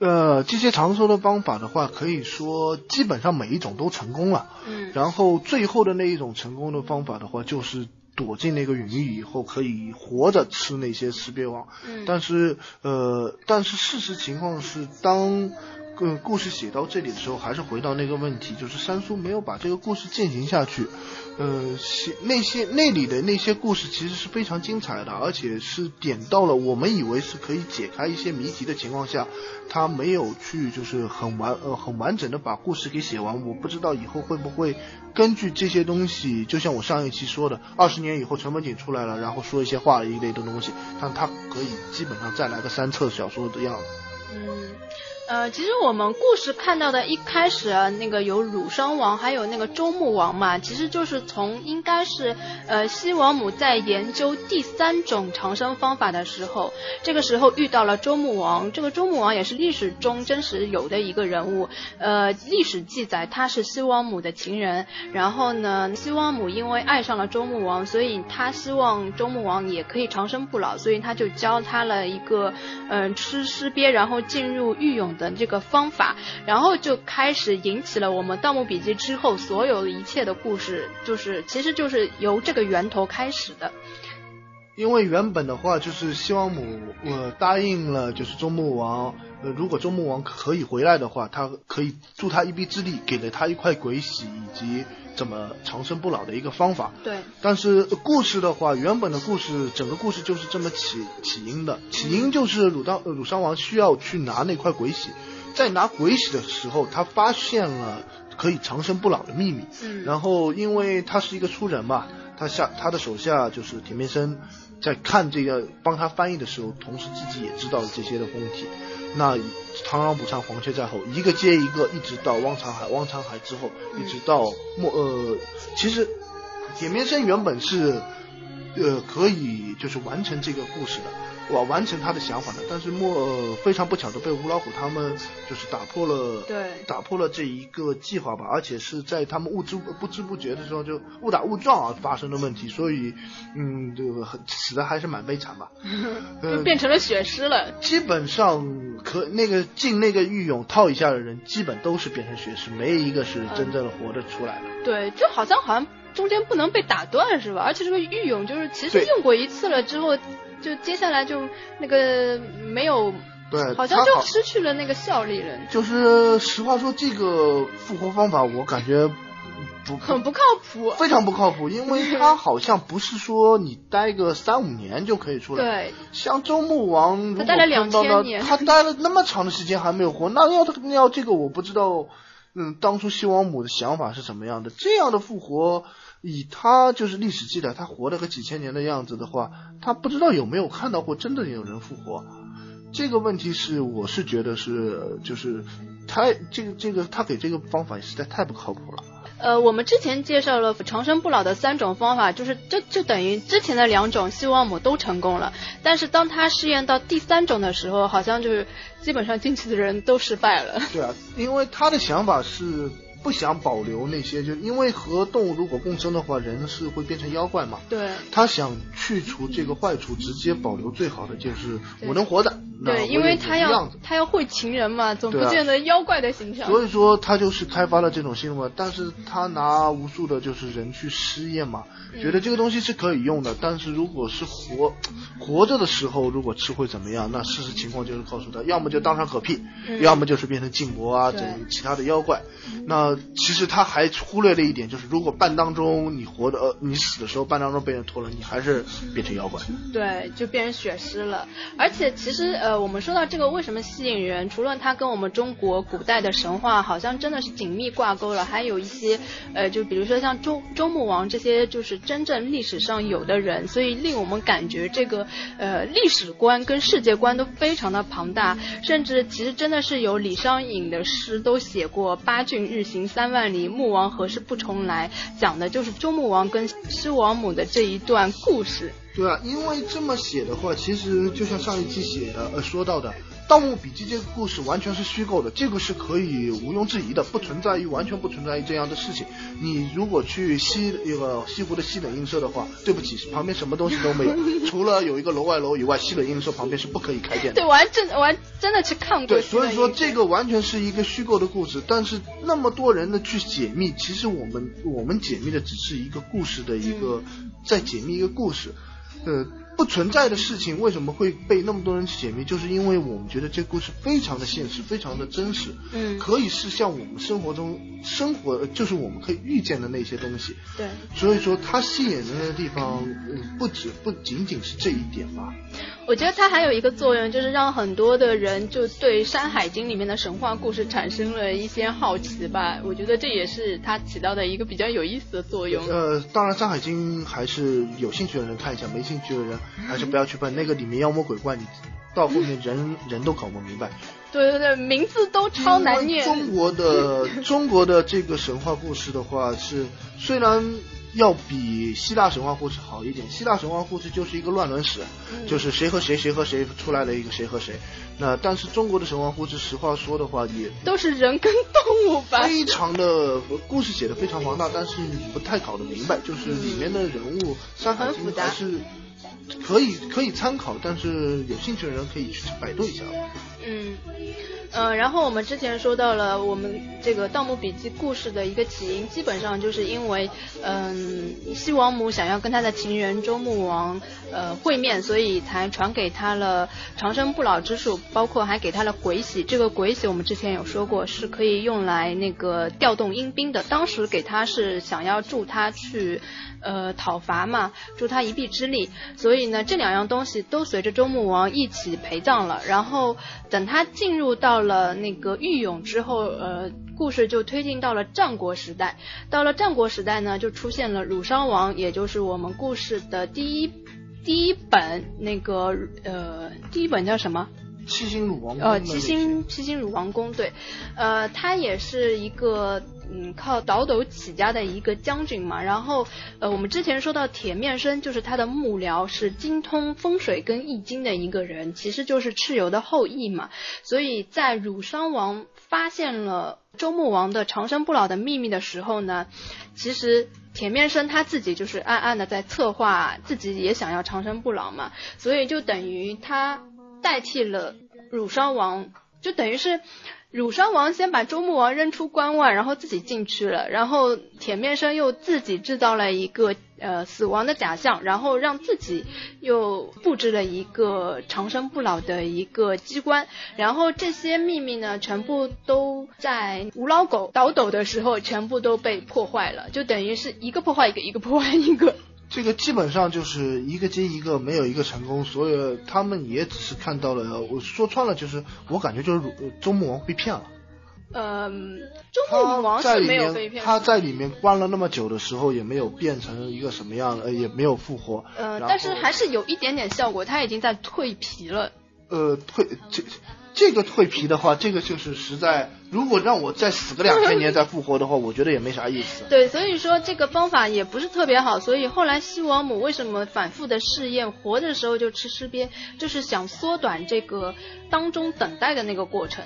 呃，这些长生的方法的话，可以说基本上每一种都成功了。嗯。然后最后的那一种成功的方法的话，就是躲进那个云域以后，可以活着吃那些尸鳖王。嗯。但是呃，但是事实情况是当。嗯，故事写到这里的时候，还是回到那个问题，就是三叔没有把这个故事进行下去。呃，写那些那里的那些故事其实是非常精彩的，而且是点到了我们以为是可以解开一些谜题的情况下，他没有去就是很完呃很完整的把故事给写完。我不知道以后会不会根据这些东西，就像我上一期说的，二十年以后陈文锦出来了，然后说一些话一类的东西，但他可以基本上再来个三册小说的样子。嗯。呃，其实我们故事看到的一开始啊，那个有乳霜王，还有那个周穆王嘛，其实就是从应该是呃西王母在研究第三种长生方法的时候，这个时候遇到了周穆王。这个周穆王也是历史中真实有的一个人物，呃，历史记载他是西王母的情人。然后呢，西王母因为爱上了周穆王，所以他希望周穆王也可以长生不老，所以他就教他了一个嗯吃尸鳖，然后进入狱俑。的这个方法，然后就开始引起了我们《盗墓笔记》之后所有的一切的故事，就是其实就是由这个源头开始的。因为原本的话就是西王母呃答应了，就是周穆王，呃如果周穆王可以回来的话，他可以助他一臂之力，给了他一块鬼玺以及怎么长生不老的一个方法。对。但是故事的话，原本的故事整个故事就是这么起起因的，起因就是鲁当鲁商王需要去拿那块鬼玺，在拿鬼玺的时候，他发现了可以长生不老的秘密。嗯。然后因为他是一个粗人嘛，他下他的手下就是田面生。在看这个帮他翻译的时候，同时自己也知道了这些的问题。那螳螂捕蝉，黄雀在后，一个接一个，一直到汪长海，汪长海之后，一直到末呃，其实点面生原本是呃可以就是完成这个故事的。完完成他的想法的，但是莫非常不巧的被吴老虎他们就是打破了，对，打破了这一个计划吧，而且是在他们不知不知不觉的时候就误打误撞而发生的问题，所以嗯，这个死的还是蛮悲惨吧，就变成了血尸了。基本上可那个进那个狱俑套一下的人，基本都是变成血尸，没一个是真正的活着出来的。对，就好像好像中间不能被打断是吧？而且这个狱俑就是其实用过一次了之后。就接下来就那个没有，对，好像就失去了那个效力了。就是实话说，这个复活方法我感觉不很不靠谱，非常不靠谱，因为 他好像不是说你待个三五年就可以出来。对，像周穆王，他待了两千年，他待了那么长的时间还没有活，那要他要这个我不知道，嗯，当初西王母的想法是什么样的？这样的复活。以他就是历史记载，他活了个几千年的样子的话，他不知道有没有看到过真的有人复活。这个问题是，我是觉得是，就是他这个这个他给这个方法实在太不靠谱了。呃，我们之前介绍了长生不老的三种方法，就是就就等于之前的两种西王母都成功了，但是当他试验到第三种的时候，好像就是基本上进去的人都失败了。对啊，因为他的想法是。不想保留那些，就因为和动物如果共生的话，人是会变成妖怪嘛。对。他想去除这个坏处，直接保留最好的就是我能活着。对，因为他要他要会情人嘛，总不见得妖怪的形象。所以说他就是开发了这种新闻，但是他拿无数的就是人去试验嘛，觉得这个东西是可以用的，但是如果是活活着的时候，如果吃会怎么样？那事实情况就是告诉他，要么就当场嗝屁，要么就是变成禁魔啊，这其他的妖怪。那其实他还忽略了一点，就是如果半当中你活的呃你死的时候半当中被人拖了，你还是变成妖怪。对，就变成血尸了。而且其实呃我们说到这个为什么吸引人，除了它跟我们中国古代的神话好像真的是紧密挂钩了，还有一些呃就比如说像周周穆王这些就是真正历史上有的人，所以令我们感觉这个呃历史观跟世界观都非常的庞大，甚至其实真的是有李商隐的诗都写过八骏日行三万里，穆王何时不重来，讲的就是周穆王跟西王母的这一段故事。对啊，因为这么写的话，其实就像上一期写的呃说到的，《盗墓笔记》这个故事完全是虚构的，这个是可以毋庸置疑的，不存在于完全不存在于这样的事情。你如果去西那个西湖的西冷映社的话，对不起，旁边什么东西都没有，除了有一个楼外楼以外，西冷映社旁边是不可以开店的。对，我还真我还真的去看过。对，所以说这个完全是一个虚构的故事，但是那么多人的去解密，其实我们我们解密的只是一个故事的一个在解密一个故事。呃，不存在的事情为什么会被那么多人去解密？就是因为我们觉得这故事非常的现实，非常的真实，嗯，可以是像我们生活中生活，就是我们可以遇见的那些东西。对，所以说它吸引人的地方，嗯，不止不仅仅是这一点吧。我觉得它还有一个作用，就是让很多的人就对《山海经》里面的神话故事产生了一些好奇吧。我觉得这也是它起到的一个比较有意思的作用。呃，当然，《山海经》还是有兴趣的人看一下，没兴趣的人还是不要去碰。那个里面妖魔鬼怪，你到后面人 人都搞不明白。对对对，名字都超难念。中国的中国的这个神话故事的话是虽然。要比希腊神话故事好一点。希腊神话故事就是一个乱伦史，就是谁和谁谁和谁出来了一个谁和谁。那但是中国的神话故事，实话说的话，也都是人跟动物吧。非常的故事写的非常庞大，但是不太搞得明白，就是里面的人物山海经还是可以可以参考，但是有兴趣的人可以去百度一下。嗯。嗯，然后我们之前说到了我们这个《盗墓笔记》故事的一个起因，基本上就是因为，嗯，西王母想要跟他的情人周穆王呃会面，所以才传给他了长生不老之术，包括还给他了鬼玺。这个鬼玺我们之前有说过，是可以用来那个调动阴兵的。当时给他是想要助他去。呃，讨伐嘛，助他一臂之力。所以呢，这两样东西都随着周穆王一起陪葬了。然后等他进入到了那个玉俑之后，呃，故事就推进到了战国时代。到了战国时代呢，就出现了鲁殇王，也就是我们故事的第一第一本那个呃，第一本叫什么？七星鲁王宫。呃，七星七星鲁王宫，对，呃，他也是一个。嗯，靠倒斗起家的一个将军嘛，然后呃，我们之前说到铁面生就是他的幕僚，是精通风水跟易经的一个人，其实就是蚩尤的后裔嘛。所以在汝商王发现了周穆王的长生不老的秘密的时候呢，其实铁面生他自己就是暗暗的在策划，自己也想要长生不老嘛，所以就等于他代替了汝商王，就等于是。汝商王先把周穆王扔出关外，然后自己进去了，然后铁面生又自己制造了一个呃死亡的假象，然后让自己又布置了一个长生不老的一个机关，然后这些秘密呢，全部都在吴老狗倒斗的时候全部都被破坏了，就等于是一个破坏一个，一个破坏一个。这个基本上就是一个接一个，没有一个成功，所以他们也只是看到了。我说穿了就是，我感觉就是周穆王被骗了。嗯，周穆王是没有被骗。他在里面关了那么久的时候，也没有变成一个什么样，呃，也没有复活。呃，但是还是有一点点效果，他已经在蜕皮了。呃，蜕这。这个蜕皮的话，这个就是实在。如果让我再死个两千年再复活的话，我觉得也没啥意思。对，所以说这个方法也不是特别好。所以后来西王母为什么反复的试验，活的时候就吃尸鳖，就是想缩短这个当中等待的那个过程。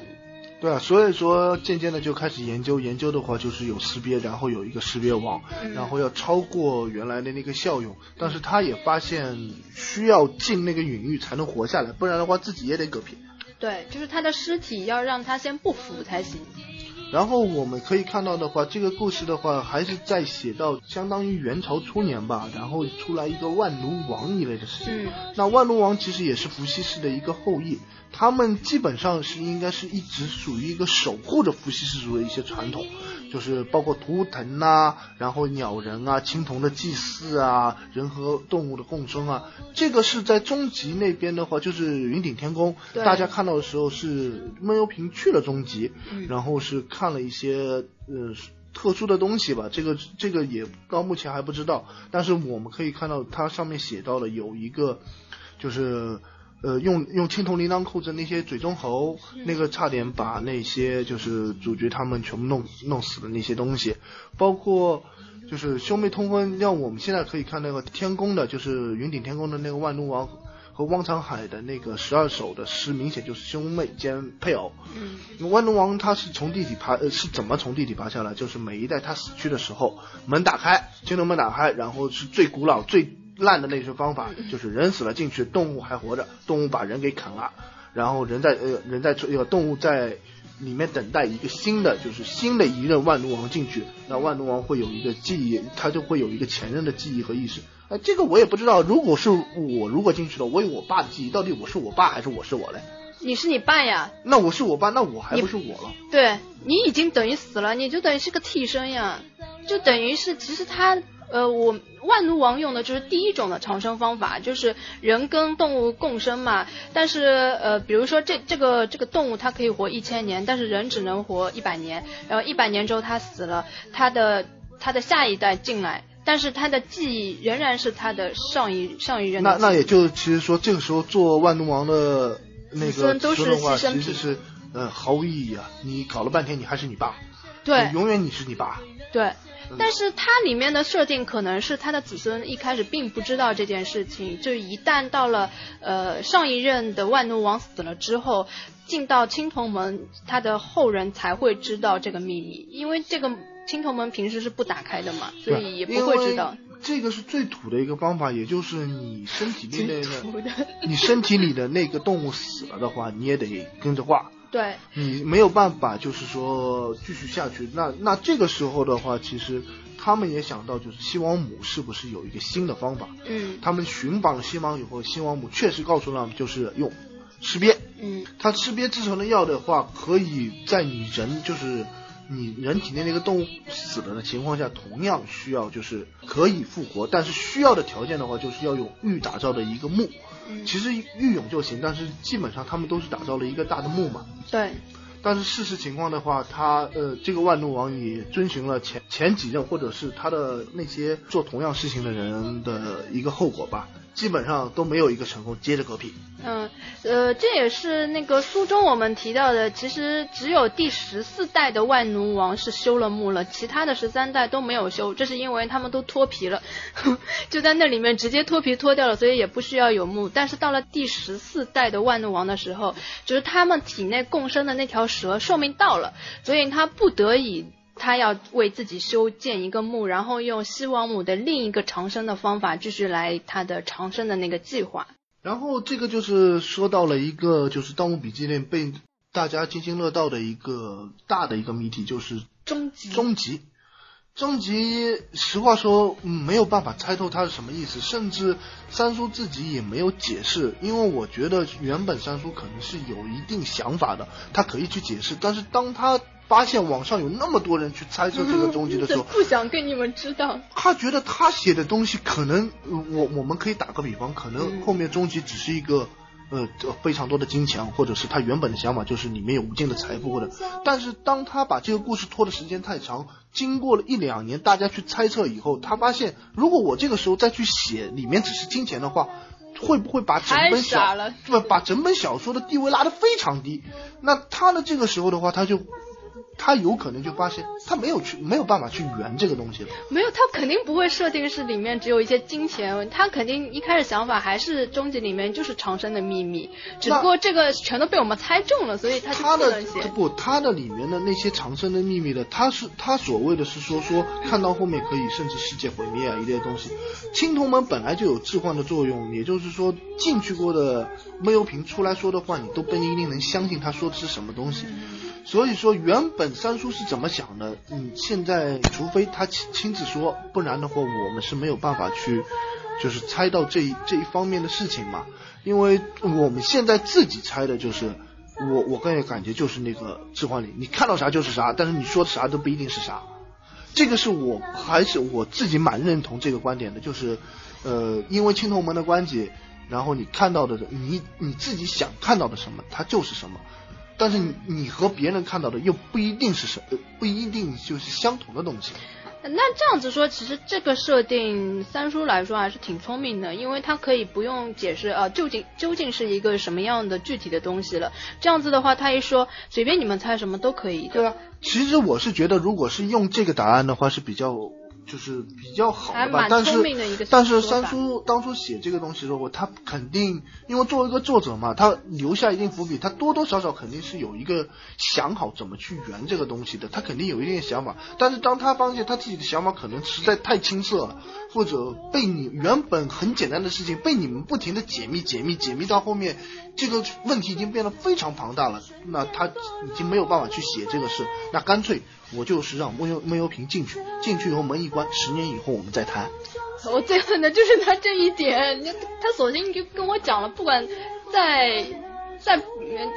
对啊，所以说渐渐的就开始研究，研究的话就是有识别，然后有一个识别网，然后要超过原来的那个效用。但是他也发现需要进那个隐域才能活下来，不然的话自己也得嗝屁。对，就是他的尸体要让他先不腐才行。然后我们可以看到的话，这个故事的话还是在写到相当于元朝初年吧，然后出来一个万奴王一类的事情。那万奴王其实也是伏羲氏的一个后裔。他们基本上是应该是一直属于一个守护着伏羲氏族的一些传统，就是包括图腾呐，然后鸟人啊，青铜的祭祀啊，人和动物的共生啊，这个是在终极那边的话，就是云顶天宫，大家看到的时候是闷油瓶去了终极，然后是看了一些呃特殊的东西吧，这个这个也到目前还不知道，但是我们可以看到它上面写到了有一个就是。呃，用用青铜铃铛控制那些嘴中猴，那个差点把那些就是主角他们全部弄弄死的那些东西，包括就是兄妹通婚，让我们现在可以看那个天宫的，就是云顶天宫的那个万奴王和汪长海的那个十二首的诗，明显就是兄妹兼配偶。嗯，万奴王他是从地底爬，呃，是怎么从地底爬下来？就是每一代他死去的时候，门打开，青铜门打开，然后是最古老最。烂的那些方法就是人死了进去，动物还活着，动物把人给啃了，然后人在呃人在呃动物在里面等待一个新的就是新的一任万毒王进去，那万毒王会有一个记忆，他就会有一个前任的记忆和意识。哎，这个我也不知道，如果是我如果进去了，我有我爸的记忆，到底我是我爸还是我是我嘞？你是你爸呀？那我是我爸，那我还不是我了？对你已经等于死了，你就等于是个替身呀，就等于是其实他。呃，我万奴王用的就是第一种的长生方法，就是人跟动物共生嘛。但是呃，比如说这这个这个动物它可以活一千年，但是人只能活一百年。然后一百年之后它死了，它的它的下一代进来，但是它的记忆仍然是它的上一上一任。那那也就其实说这个时候做万奴王的那个都是话，其实是呃，毫无意义啊！你搞了半天，你还是你爸，对，永远你是你爸。对，但是它里面的设定可能是他的子孙一开始并不知道这件事情，就一旦到了呃上一任的万奴王死了之后，进到青铜门，他的后人才会知道这个秘密，因为这个青铜门平时是不打开的嘛，所以也不会知道。这个是最土的一个方法，也就是你身体里的，你身体里的那个动物死了的话，你也得跟着挂。对，你没有办法，就是说继续下去。那那这个时候的话，其实他们也想到，就是西王母是不是有一个新的方法？嗯，他们寻访了西王以后，西王母确实告诉他们，就是用吃鳖。嗯，他吃鳖制成的药的话，可以在你人就是你人体内那个动物死了的情况下，同样需要就是可以复活，但是需要的条件的话，就是要用玉打造的一个墓。其实御勇就行，但是基本上他们都是打造了一个大的墓嘛。对。但是事实情况的话，他呃，这个万怒王也遵循了前前几任或者是他的那些做同样事情的人的一个后果吧。基本上都没有一个成功，接着嗝屁。嗯，呃，这也是那个书中我们提到的，其实只有第十四代的万奴王是修了墓了，其他的十三代都没有修，这是因为他们都脱皮了，就在那里面直接脱皮脱掉了，所以也不需要有墓。但是到了第十四代的万奴王的时候，就是他们体内共生的那条蛇寿命到了，所以他不得已。他要为自己修建一个墓，然后用西王母的另一个长生的方法继续来他的长生的那个计划。然后这个就是说到了一个就是《盗墓笔记》里被大家津津乐道的一个大的一个谜题，就是终极。终极，终极，实话说，没有办法猜透它是什么意思，甚至三叔自己也没有解释，因为我觉得原本三叔可能是有一定想法的，他可以去解释，但是当他。发现网上有那么多人去猜测这个终极的时候，不想跟你们知道。他觉得他写的东西可能，我我们可以打个比方，可能后面终极只是一个，呃，非常多的金钱，或者是他原本的想法就是里面有无尽的财富，或者。但是当他把这个故事拖的时间太长，经过了一两年，大家去猜测以后，他发现如果我这个时候再去写里面只是金钱的话，会不会把整本小不把整本小说的地位拉得非常低？那他的这个时候的话，他就。他有可能就发现他没有去没有办法去圆这个东西了。没有，他肯定不会设定是里面只有一些金钱，他肯定一开始想法还是终极里面就是长生的秘密，只不过这个全都被我们猜中了，所以他就不能写。不，他的里面的那些长生的秘密的，他是他所谓的是说说看到后面可以甚至世界毁灭啊一类东西。青铜门本来就有置换的作用，也就是说进去过的闷油瓶出来说的话，你都不一定能相信他说的是什么东西。所以说，原本三叔是怎么想的？嗯，现在除非他亲亲自说，不然的话，我们是没有办法去，就是猜到这一这一方面的事情嘛。因为我们现在自己猜的就是，我我个人感觉就是那个置换里，你看到啥就是啥，但是你说的啥都不一定是啥。这个是我还是我自己蛮认同这个观点的，就是，呃，因为青铜门的关系，然后你看到的，你你自己想看到的什么，它就是什么。但是你你和别人看到的又不一定是什，不一定就是相同的东西。那这样子说，其实这个设定三叔来说还是挺聪明的，因为他可以不用解释啊，究竟究竟是一个什么样的具体的东西了。这样子的话，他一说随便你们猜什么都可以。对啊，其实我是觉得，如果是用这个答案的话是比较。就是比较好的吧，但是但是三叔当初写这个东西的时候，他肯定因为作为一个作者嘛，他留下一定伏笔，他多多少少肯定是有一个想好怎么去圆这个东西的，他肯定有一定的想法。但是当他发现他自己的想法可能实在太青涩了，或者被你原本很简单的事情被你们不停的解密解密解密到后面，这个问题已经变得非常庞大了，那他已经没有办法去写这个事，那干脆。我就是让闷油闷油瓶进去，进去以后门一关，十年以后我们再谈。我最恨的就是他这一点，他索性就跟我讲了，不管在在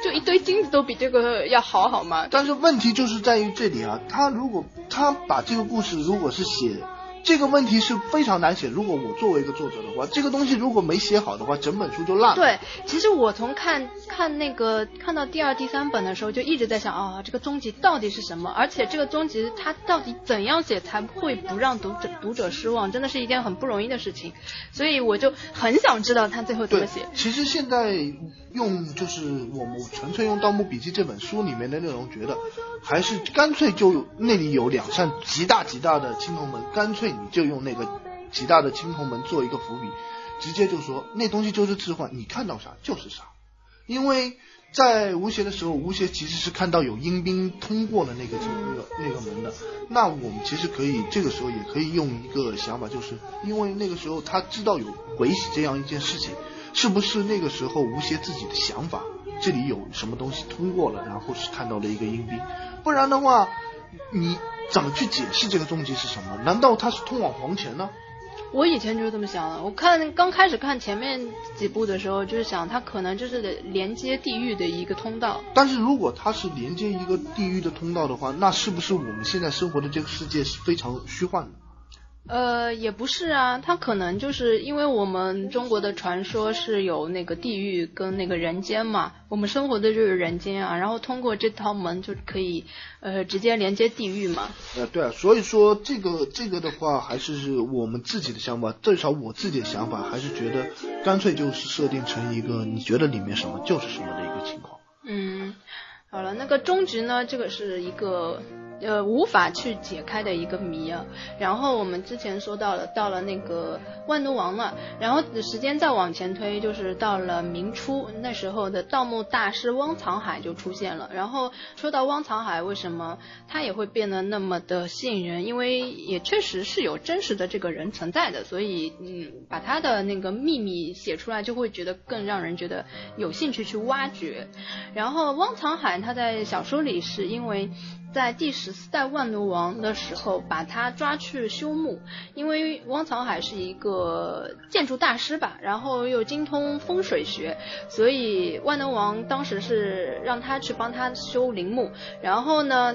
就一堆金子都比这个要好好吗？但是问题就是在于这里啊，他如果他把这个故事如果是写这个问题是非常难写。如果我作为一个作者的话，这个东西如果没写好的话，整本书就烂了。对，其实我从看看那个看到第二、第三本的时候，就一直在想啊，这个终极到底是什么？而且这个终极它到底怎样写才会不让读者读者失望？真的是一件很不容易的事情。所以我就很想知道他最后怎么写。其实现在用就是我们纯粹用《盗墓笔记》这本书里面的内容，觉得还是干脆就那里有两扇极大极大的青铜门，干脆。你就用那个极大的青铜门做一个伏笔，直接就说那东西就是置换，你看到啥就是啥。因为在吴邪的时候，吴邪其实是看到有阴兵通过了那个那个那个门的。那我们其实可以这个时候也可以用一个想法，就是因为那个时候他知道有鬼玺这样一件事情，是不是那个时候吴邪自己的想法，这里有什么东西通过了，然后是看到了一个阴兵，不然的话你。怎么去解释这个终极是什么？难道它是通往黄泉呢？我以前就是这么想的。我看刚开始看前面几部的时候，就是想它可能就是连接地狱的一个通道。但是如果它是连接一个地狱的通道的话，那是不是我们现在生活的这个世界是非常虚幻的？呃，也不是啊，他可能就是因为我们中国的传说是有那个地狱跟那个人间嘛，我们生活的就是人间啊，然后通过这套门就可以呃直接连接地狱嘛。呃，对啊，所以说这个这个的话还是我们自己的想法，至少我自己的想法还是觉得干脆就是设定成一个你觉得里面什么就是什么的一个情况。嗯，好了，那个终局呢，这个是一个。呃，无法去解开的一个谜啊。然后我们之前说到了，到了那个万奴王了。然后时间再往前推，就是到了明初，那时候的盗墓大师汪藏海就出现了。然后说到汪藏海，为什么他也会变得那么的吸引人？因为也确实是有真实的这个人存在的，所以嗯，把他的那个秘密写出来，就会觉得更让人觉得有兴趣去挖掘。然后汪藏海他在小说里是因为。在第十四代万奴王的时候，把他抓去修墓，因为汪藏海是一个建筑大师吧，然后又精通风水学，所以万能王当时是让他去帮他修陵墓。然后呢，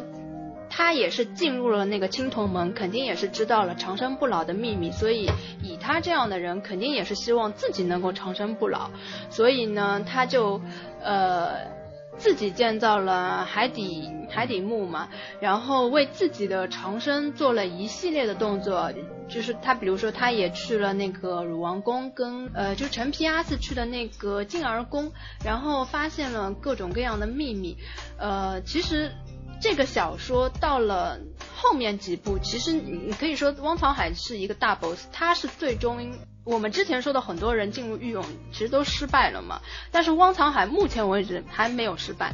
他也是进入了那个青铜门，肯定也是知道了长生不老的秘密，所以以他这样的人，肯定也是希望自己能够长生不老，所以呢，他就呃。自己建造了海底海底墓嘛，然后为自己的长生做了一系列的动作，就是他比如说他也去了那个鲁王宫，跟呃就陈皮阿四去的那个静儿宫，然后发现了各种各样的秘密。呃，其实这个小说到了后面几部，其实你可以说汪藏海是一个大 boss，他是最终。我们之前说的很多人进入御用，其实都失败了嘛。但是汪藏海目前为止还没有失败。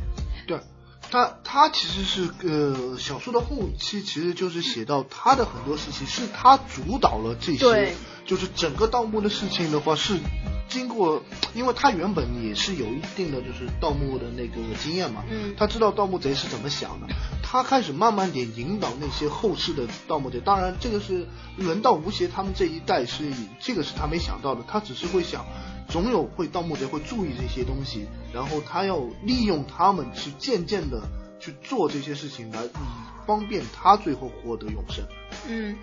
对，他他其实是呃小说的后期，其实就是写到他的很多事情是他主导了这些，就是整个盗墓的事情的话是。经过，因为他原本也是有一定的就是盗墓的那个经验嘛，嗯，他知道盗墓贼是怎么想的，他开始慢慢点引导那些后世的盗墓贼。当然，这个是轮到吴邪他们这一代是这个是他没想到的，他只是会想，总有会盗墓贼会注意这些东西，然后他要利用他们去渐渐的去做这些事情来方便他最后获得永生。嗯。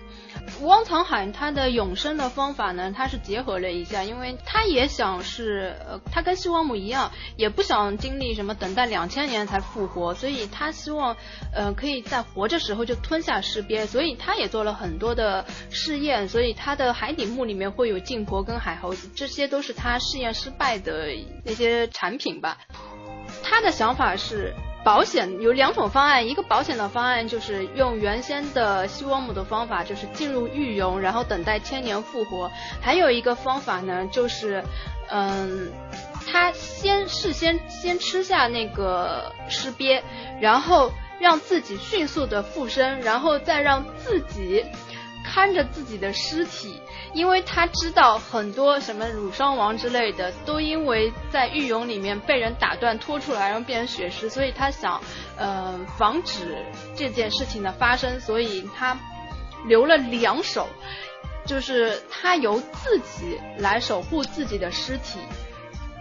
汪藏海他的永生的方法呢，他是结合了一下，因为他也想是，呃，他跟西王母一样，也不想经历什么等待两千年才复活，所以他希望，呃，可以在活着时候就吞下尸鳖，所以他也做了很多的试验，所以他的海底墓里面会有镜婆跟海猴子，这些都是他试验失败的那些产品吧。他的想法是。保险有两种方案，一个保险的方案就是用原先的西王母的方法，就是进入狱俑，然后等待千年复活；还有一个方法呢，就是，嗯，他先事先先吃下那个尸鳖，然后让自己迅速的附身，然后再让自己。看着自己的尸体，因为他知道很多什么乳霜王之类的，都因为在狱俑里面被人打断拖出来，然后变成血尸，所以他想，呃，防止这件事情的发生，所以他留了两手，就是他由自己来守护自己的尸体。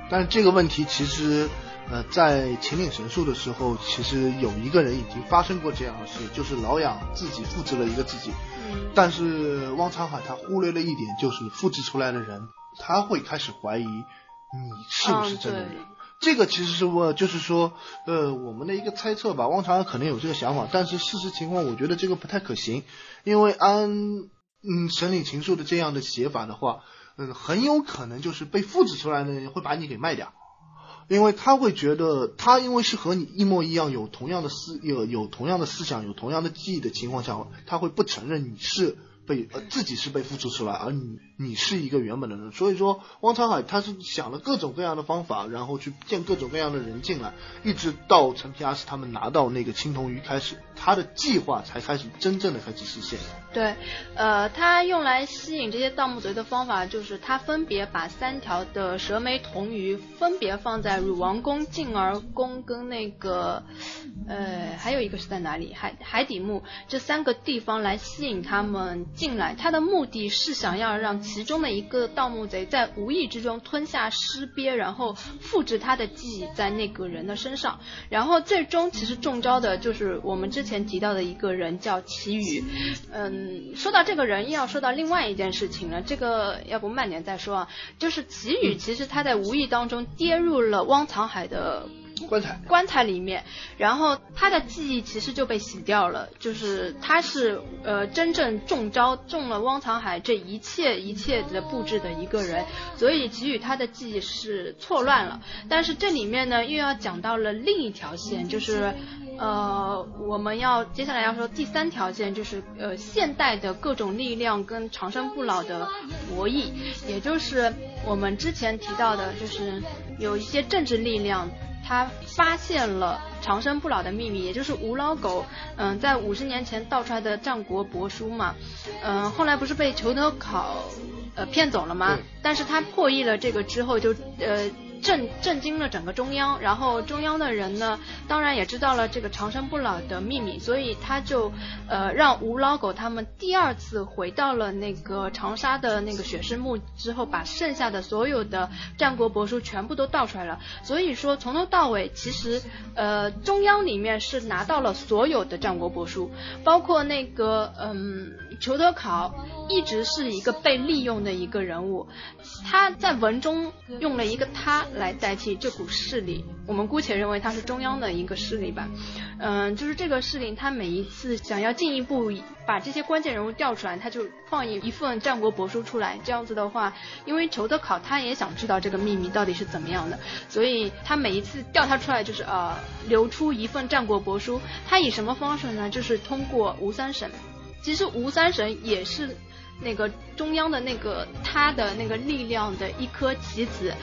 但这个问题其实。呃，在秦岭神树的时候，其实有一个人已经发生过这样的事，就是老痒自己复制了一个自己。嗯但是汪沧海他忽略了一点，就是复制出来的人，他会开始怀疑你是不是真的人。嗯这个其实是我就是说，呃，我们的一个猜测吧。汪常可能有这个想法，但是事实情况，我觉得这个不太可行，因为按嗯神岭情书的这样的写法的话，嗯，很有可能就是被复制出来的人会把你给卖掉，因为他会觉得他因为是和你一模一样，有同样的思有有同样的思想，有同样的记忆的情况下，他会不承认你是。被呃自己是被复制出来，而你你是一个原本的人，所以说汪沧海他是想了各种各样的方法，然后去见各种各样的人进来，一直到陈皮阿斯他们拿到那个青铜鱼开始，他的计划才开始真正的开始实现。对，呃，他用来吸引这些盗墓贼的方法就是他分别把三条的蛇眉铜鱼分别放在汝王宫、静儿宫跟那个，呃，还有一个是在哪里？海海底墓这三个地方来吸引他们进来。他的目的是想要让其中的一个盗墓贼在无意之中吞下尸鳖，然后复制他的记忆在那个人的身上，然后最终其实中招的就是我们之前提到的一个人叫齐宇，嗯，说到这个人，又要说到另外一件事情了。这个要不慢点再说啊。就是齐宇，其实他在无意当中跌入了汪藏海的棺材，棺材里面，然后他的记忆其实就被洗掉了。就是他是呃真正中招中了汪藏海这一切一切的布置的一个人，所以给予他的记忆是错乱了。但是这里面呢，又要讲到了另一条线，就是。呃，我们要接下来要说第三条线，就是呃现代的各种力量跟长生不老的博弈，也就是我们之前提到的，就是有一些政治力量。他发现了长生不老的秘密，也就是吴老狗，嗯、在五十年前盗出来的战国帛书嘛，嗯、后来不是被裘德考呃骗走了吗？但是他破译了这个之后就，呃震震惊了整个中央，然后中央的人呢，当然也知道了这个长生不老的秘密，所以他就呃让吴老狗他们第二次回到了那个长沙的那个雪狮墓之后，把剩下的所有的战国帛书全部都倒出来了。所以说从头到尾，其实呃中央里面是拿到了所有的战国帛书，包括那个嗯裘德考一直是一个被利用的一个人物，他在文中用了一个他来代替这股势力，我们姑且认为他是中央的一个势力吧。嗯，就是这个势力，他每一次想要进一步把这些关键人物调出来，他就放一一份战国帛书出来。这样子的话，因为裘德考他也想知道这个秘密到底是怎么样的，所以他每一次调他出来就是呃留出一份战国帛书。他以什么方式呢？就是通过吴三省。其实吴三省也是那个中央的那个他的那个力量的一颗棋子，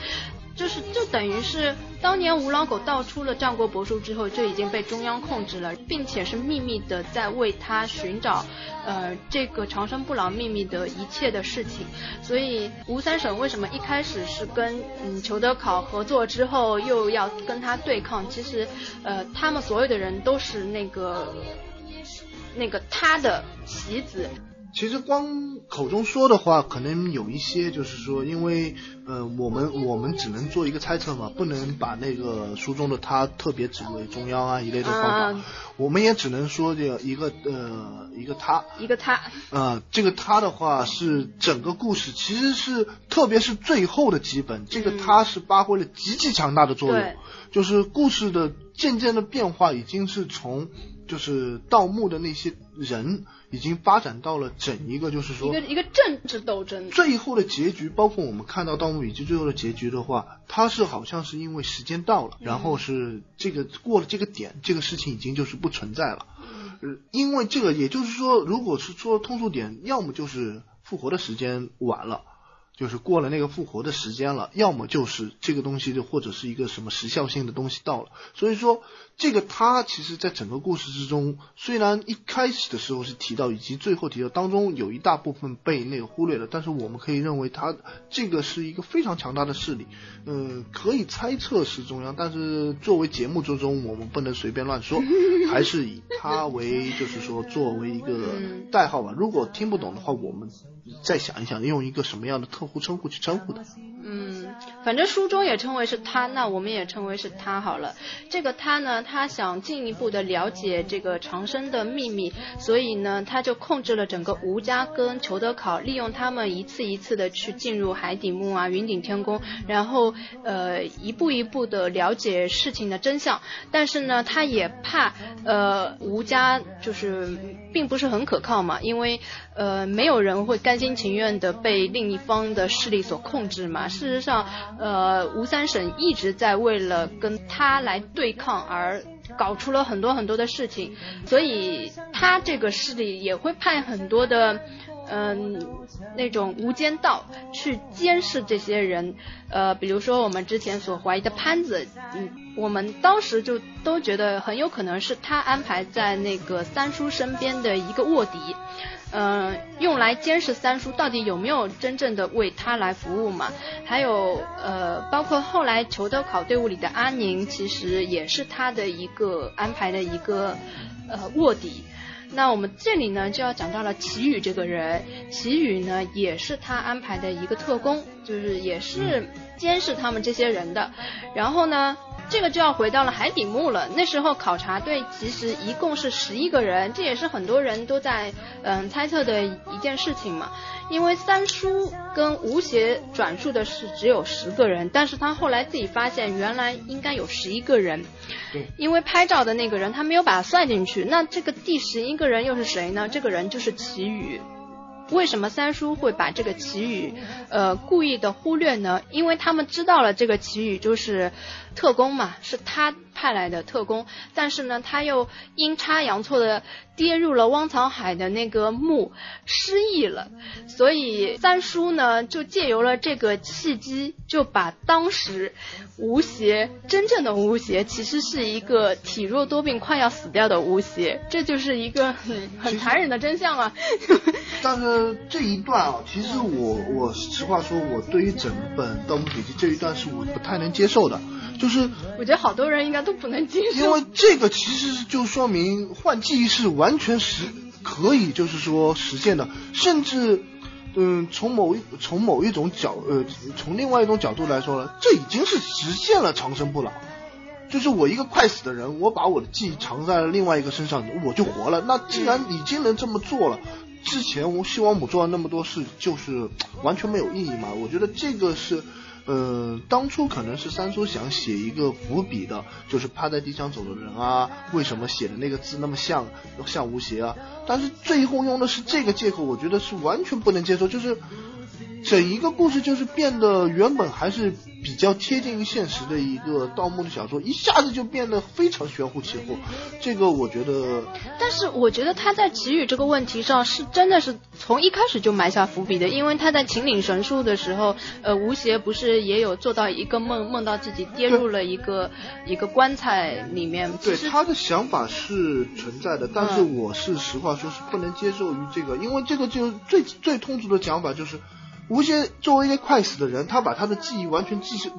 就是就等于是当年吴老狗盗出了战国帛书之后，就已经被中央控制了，并且是秘密的在为他寻找呃这个长生不老秘密的一切的事情。所以吴三省为什么一开始是跟嗯裘德考合作之后又要跟他对抗？其实呃他们所有的人都是那个。那个他的棋子，其实光口中说的话，可能有一些就是说，因为呃，我们我们只能做一个猜测嘛，不能把那个书中的他特别指为中央啊一类的方法，啊。我们也只能说这个一个呃一个他，一个他，呃，这个他的话是整个故事，其实是特别是最后的几本，这个他是发挥了极其强大的作用，对。就是故事的渐渐的变化已经是从就是盗墓的那些人，已经发展到了整一个就是说一个一个政治斗争。最后的结局，包括我们看到《盗墓笔记》最后的结局的话，它是好像是因为时间到了，然后是这个过了这个点，这个事情已经就是不存在了。呃，因为这个，也就是说，如果是说通俗点，要么就是复活的时间晚了。就是过了那个复活的时间了，要么就是这个东西就或者是一个什么时效性的东西到了，所以说这个他其实在整个故事之中，虽然一开始的时候是提到，以及最后提到当中有一大部分被那个忽略了，但是我们可以认为他这个是一个非常强大的势力，嗯，可以猜测是中央，但是作为节目之中我们不能随便乱说，还是以他为就是说作为一个代号吧。如果听不懂的话，我们再想一想用一个什么样的特呼称呼去称呼他。嗯，反正书中也称为是他，那我们也称为是他好了。这个他呢，他想进一步的了解这个长生的秘密，所以呢，他就控制了整个吴家跟裘德考，利用他们一次一次的去进入海底墓啊、云顶天宫，然后呃一步一步的了解事情的真相。但是呢，他也怕呃吴家就是并不是很可靠嘛，因为呃没有人会甘心情愿的被另一方的势力所控制嘛。事实上。呃，吴三省一直在为了跟他来对抗而搞出了很多很多的事情，所以他这个势力也会派很多的嗯那种无间道去监视这些人。呃，比如说我们之前所怀疑的潘子，嗯，我们当时就都觉得很有可能是他安排在那个三叔身边的一个卧底。嗯，用来监视三叔到底有没有真正的为他来服务嘛？还有呃，包括后来裘德考队伍里的阿宁，其实也是他的一个安排的一个呃卧底。那我们这里呢就要讲到了齐宇这个人，齐宇呢也是他安排的一个特工，就是也是监视他们这些人的。然后呢？这个就要回到了海底墓了。那时候考察队其实一共是十一个人，这也是很多人都在嗯猜测的一件事情嘛。因为三叔跟吴邪转述的是只有十个人，但是他后来自己发现原来应该有十一个人。对。因为拍照的那个人他没有把他算进去，那这个第十一个人又是谁呢？这个人就是齐宇。为什么三叔会把这个祈雨呃故意的忽略呢？因为他们知道了这个祈雨就是。特工嘛，是他派来的特工，但是呢，他又阴差阳错的跌入了汪藏海的那个墓，失忆了，所以三叔呢就借由了这个契机，就把当时吴邪真正的吴邪，其实是一个体弱多病、快要死掉的吴邪，这就是一个很很残忍的真相啊。但是这一段啊，其实我我实话说，我对于整本《盗墓笔记》这一段是我不太能接受的。就是我觉得好多人应该都不能接受，因为这个其实就说明换记忆是完全实可以，就是说实现的，甚至嗯从某一从某一种角呃从另外一种角度来说呢，这已经是实现了长生不老。就是我一个快死的人，我把我的记忆藏在了另外一个身上，我就活了。那既然已经能这么做了，之前我西王母做了那么多事，就是完全没有意义嘛？我觉得这个是。呃，当初可能是三叔想写一个伏笔的，就是趴在地上走的人啊，为什么写的那个字那么像像吴邪啊？但是最后用的是这个借口，我觉得是完全不能接受，就是。整一个故事就是变得原本还是比较贴近于现实的一个盗墓的小说，一下子就变得非常玄乎其乎。这个我觉得，但是我觉得他在祈雨这个问题上是真的是从一开始就埋下伏笔的，因为他在秦岭神树的时候，呃，吴邪不是也有做到一个梦，梦到自己跌入了一个一个棺材里面。对，他的想法是存在的，但是我是实话说是不能接受于这个，因为这个就最最通俗的讲法就是。吴邪作为一个快死的人，他把他的记忆完全记是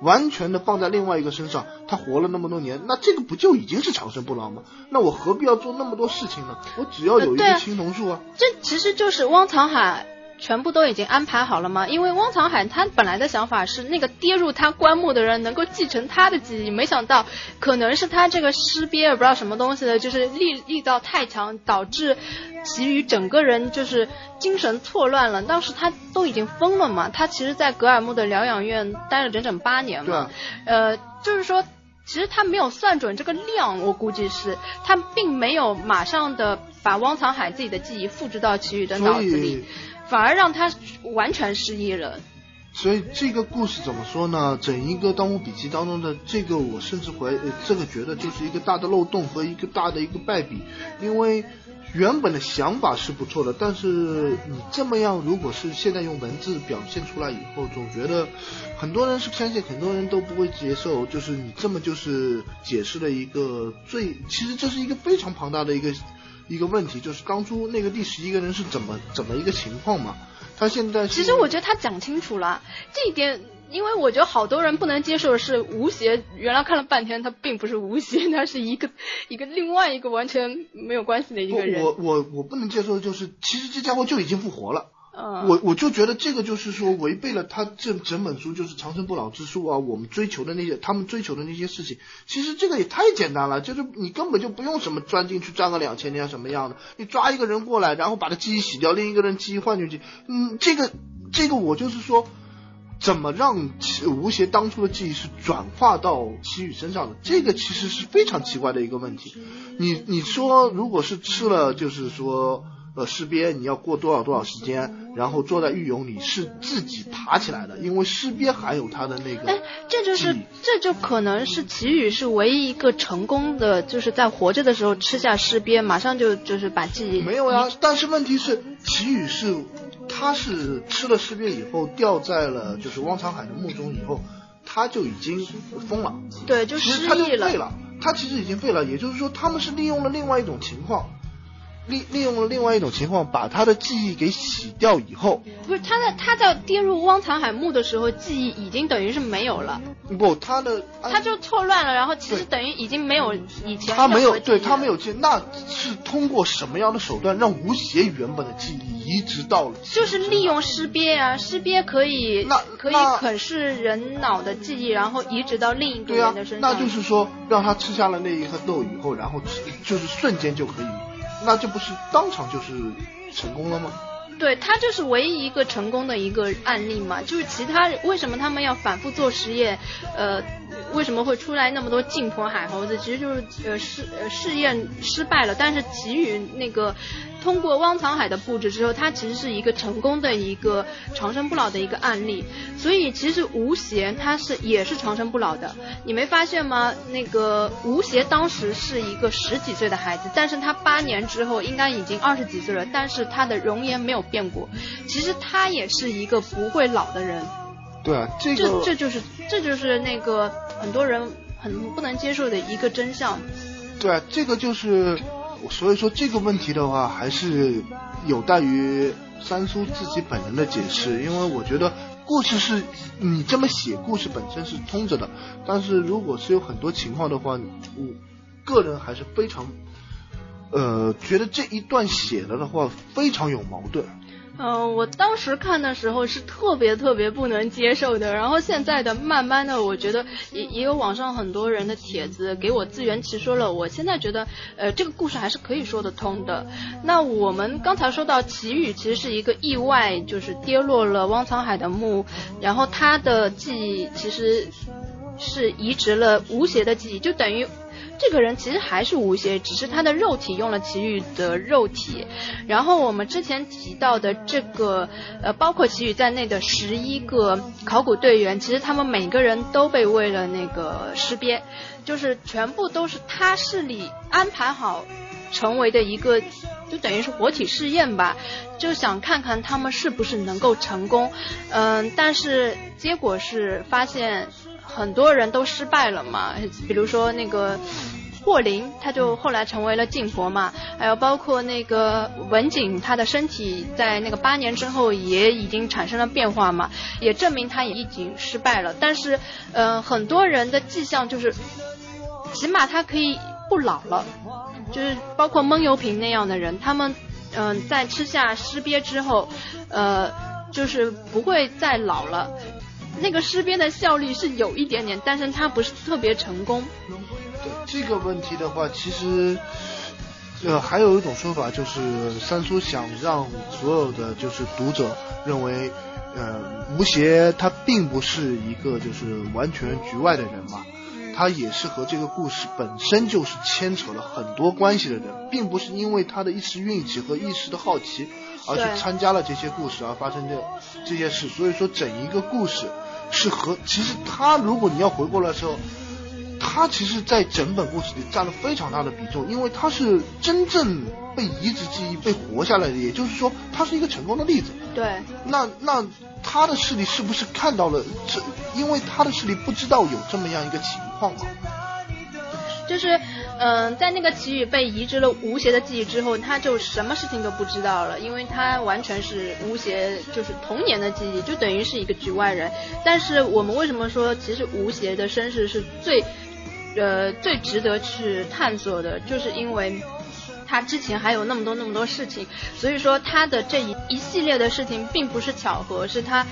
完全的放在另外一个身上，他活了那么多年，那这个不就已经是长生不老吗？那我何必要做那么多事情呢？我只要有一棵青铜树啊！这其实就是汪藏海。全部都已经安排好了吗？因为汪藏海他本来的想法是那个跌入他棺木的人能够继承他的记忆，没想到可能是他这个尸鳖不知道什么东西的，就是力力道太强，导致其余整个人就是精神错乱了。当时他都已经疯了嘛，他其实，在格尔木的疗养院待了整整八年嘛。呃，就是说，其实他没有算准这个量，我估计是他并没有马上的把汪藏海自己的记忆复制到其余的脑子里。反而让他完全失忆了。所以这个故事怎么说呢？整一个《盗墓笔记》当中的这个，我甚至怀，这个觉得就是一个大的漏洞和一个大的一个败笔。因为原本的想法是不错的，但是你这么样，如果是现在用文字表现出来以后，总觉得很多人是相信，很多人都不会接受。就是你这么就是解释了一个最，其实这是一个非常庞大的一个。一个问题就是当初那个第十一个人是怎么怎么一个情况嘛？他现在其实我觉得他讲清楚了这一点，因为我觉得好多人不能接受的是吴邪，原来看了半天他并不是吴邪，他是一个一个另外一个完全没有关系的一个人。我我我不能接受的就是，其实这家伙就已经复活了。我我就觉得这个就是说违背了他这整本书就是长生不老之书啊，我们追求的那些他们追求的那些事情，其实这个也太简单了，就是你根本就不用什么钻进去钻个两千年什么样的，你抓一个人过来，然后把他记忆洗掉，另一个人记忆换进去，嗯，这个这个我就是说。怎么让吴邪当初的记忆是转化到齐宇身上的？这个其实是非常奇怪的一个问题。你你说，如果是吃了，就是说。呃，尸鳖你要过多少多少时间，然后坐在狱俑里是自己爬起来的，因为尸鳖还有它的那个。哎，这就是这就可能是祁宇是唯一一个成功的，就是在活着的时候吃下尸鳖，马上就就是把记忆。没有呀，但是问题是祁宇是他是吃了尸鳖以后掉在了就是汪长海的墓中以后，他就已经疯了。对，就失忆了。他其实已经废了，也就是说他们是利用了另外一种情况。利利用了另外一种情况，把他的记忆给洗掉以后，不是他在他在跌入汪藏海墓的时候，记忆已经等于是没有了。不，他的他就错乱了，然后其实等于已经没有以前。他没有，对他没有记，那是通过什么样的手段让吴邪原本的记忆移植到了？就是利用尸鳖啊，尸鳖可以那可以啃噬人脑的记忆，然后移植到另一个人的身上。那就是说，让他吃下了那一颗豆以后，然后就是瞬间就可以。那这不是当场就是成功了吗？对他就是唯一一个成功的一个案例嘛，就是其他为什么他们要反复做实验，呃。为什么会出来那么多镜婆海猴子？其实就是呃试呃试验失败了，但是给予那个通过汪藏海的布置之后，它其实是一个成功的一个长生不老的一个案例。所以其实吴邪他是也是长生不老的，你没发现吗？那个吴邪当时是一个十几岁的孩子，但是他八年之后应该已经二十几岁了，但是他的容颜没有变过。其实他也是一个不会老的人。对啊，这个这这就是这就是那个。很多人很不能接受的一个真相。对啊，这个就是，所以说这个问题的话，还是有待于三叔自己本人的解释。因为我觉得故事是你这么写，故事本身是通着的。但是如果是有很多情况的话，我个人还是非常，呃，觉得这一段写了的话非常有矛盾。嗯，我当时看的时候是特别特别不能接受的，然后现在的慢慢的，我觉得也也有网上很多人的帖子给我自圆其说了，我现在觉得，呃，这个故事还是可以说得通的。那我们刚才说到祁宇其实是一个意外，就是跌落了汪沧海的墓，然后他的记忆其实是移植了吴邪的记忆，就等于。这个人其实还是吴邪，只是他的肉体用了祁宇的肉体。然后我们之前提到的这个，呃，包括祁宇在内的十一个考古队员，其实他们每个人都被为了那个尸鳖，就是全部都是他势力安排好成为的一个，就等于是活体试验吧，就想看看他们是不是能够成功。嗯，但是结果是发现。很多人都失败了嘛，比如说那个霍林，他就后来成为了禁婆嘛，还有包括那个文景，他的身体在那个八年之后也已经产生了变化嘛，也证明他也已经失败了。但是，嗯，很多人的迹象就是，起码他可以不老了，就是包括闷油瓶那样的人，他们嗯在吃下尸鳖之后，呃，就是不会再老了。那个尸鳖的效率是有一点点，但是它不是特别成功。对这个问题的话，其实呃还有一种说法，就是三叔想让所有的就是读者认为，呃吴邪他并不是一个就是完全局外的人嘛，他也是和这个故事本身就是牵扯了很多关系的人，并不是因为他的一时运气和一时的好奇而去参加了这些故事而发生的这些事，所以说整一个故事。是和其实他，如果你要回过来的时候，他其实，在整本故事里占了非常大的比重，因为他是真正被移植记忆被活下来的，也就是说，他是一个成功的例子。对。那那他的势力是不是看到了这？因为他的势力不知道有这么样一个情况嘛？就是。嗯，在那个奇宇被移植了吴邪的记忆之后，他就什么事情都不知道了，因为他完全是吴邪就是童年的记忆，就等于是一个局外人。但是我们为什么说其实吴邪的身世是最，呃最值得去探索的，就是因为。他之前还有那么多那么多事情，所以说他的这一一系列的事情并不是巧合，是他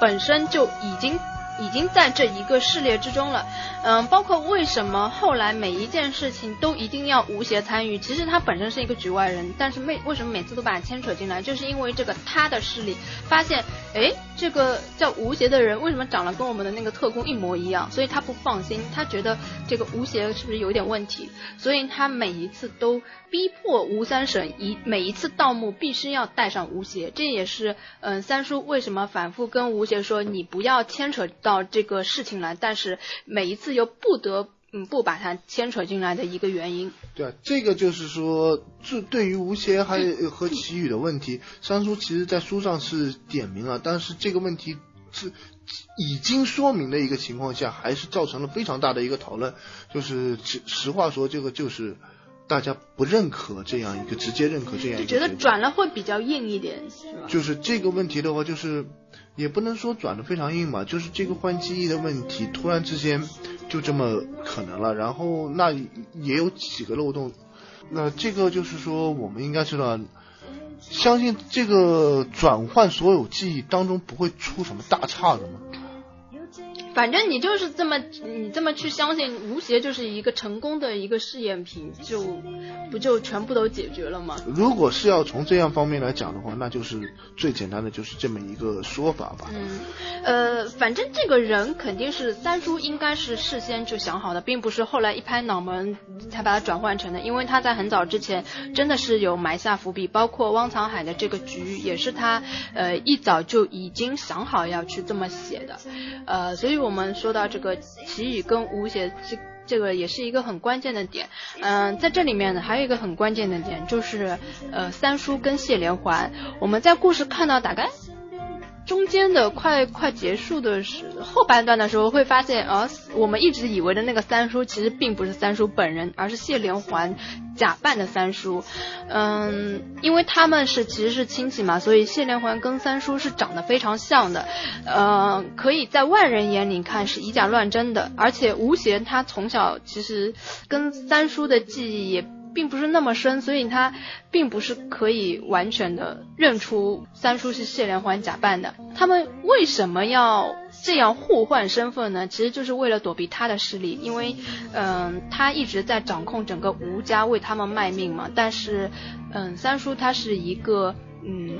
本身就已经。已经在这一个事列之中了，嗯，包括为什么后来每一件事情都一定要吴邪参与？其实他本身是一个局外人，但是为为什么每次都把他牵扯进来？就是因为这个他的势力发现，哎，这个叫吴邪的人为什么长得跟我们的那个特工一模一样？所以他不放心，他觉得这个吴邪是不是有点问题？所以他每一次都逼迫吴三省一每一次盗墓必须要带上吴邪，这也是嗯三叔为什么反复跟吴邪说你不要牵扯。到这个事情来，但是每一次又不得嗯不把它牵扯进来的一个原因。对，这个就是说，这对于吴邪还有和齐宇的问题，三叔其实在书上是点明了，但是这个问题是已经说明的一个情况下，还是造成了非常大的一个讨论。就是实实话说，这个就是大家不认可这样一个直接认可这样，就觉得转了会比较硬一点，是吧？就是这个问题的话，就是。也不能说转的非常硬吧，就是这个换记忆的问题，突然之间就这么可能了，然后那也有几个漏洞，那这个就是说我们应该知道，相信这个转换所有记忆当中不会出什么大岔子吗？反正你就是这么，你这么去相信吴邪就是一个成功的一个试验品，就不就全部都解决了吗？如果是要从这样方面来讲的话，那就是最简单的就是这么一个说法吧。嗯，呃，反正这个人肯定是三叔应该是事先就想好的，并不是后来一拍脑门才把它转换成的，因为他在很早之前真的是有埋下伏笔，包括汪藏海的这个局也是他呃一早就已经想好要去这么写的，呃，所以。我们说到这个齐雨跟吴邪，这这个也是一个很关键的点。嗯，在这里面呢，还有一个很关键的点，就是呃三叔跟谢连环。我们在故事看到大概。中间的快快结束的是后半段的时候，会发现，呃，我们一直以为的那个三叔其实并不是三叔本人，而是谢连环假扮的三叔。嗯，因为他们是其实是亲戚嘛，所以谢连环跟三叔是长得非常像的。呃，可以在外人眼里看是以假乱真的，而且吴邪他从小其实跟三叔的记忆也。并不是那么深，所以他并不是可以完全的认出三叔是谢连环假扮的。他们为什么要这样互换身份呢？其实就是为了躲避他的势力，因为嗯，他一直在掌控整个吴家，为他们卖命嘛。但是嗯，三叔他是一个嗯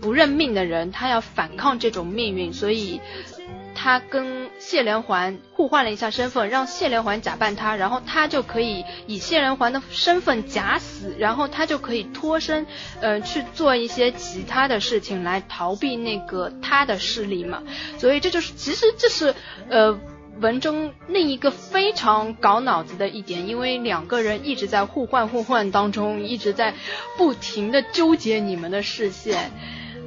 不认命的人，他要反抗这种命运，所以。他跟谢连环互换了一下身份，让谢连环假扮他，然后他就可以以谢连环的身份假死，然后他就可以脱身，呃，去做一些其他的事情来逃避那个他的势力嘛。所以这就是，其实这是呃文中另一个非常搞脑子的一点，因为两个人一直在互换互换当中，一直在不停的纠结你们的视线。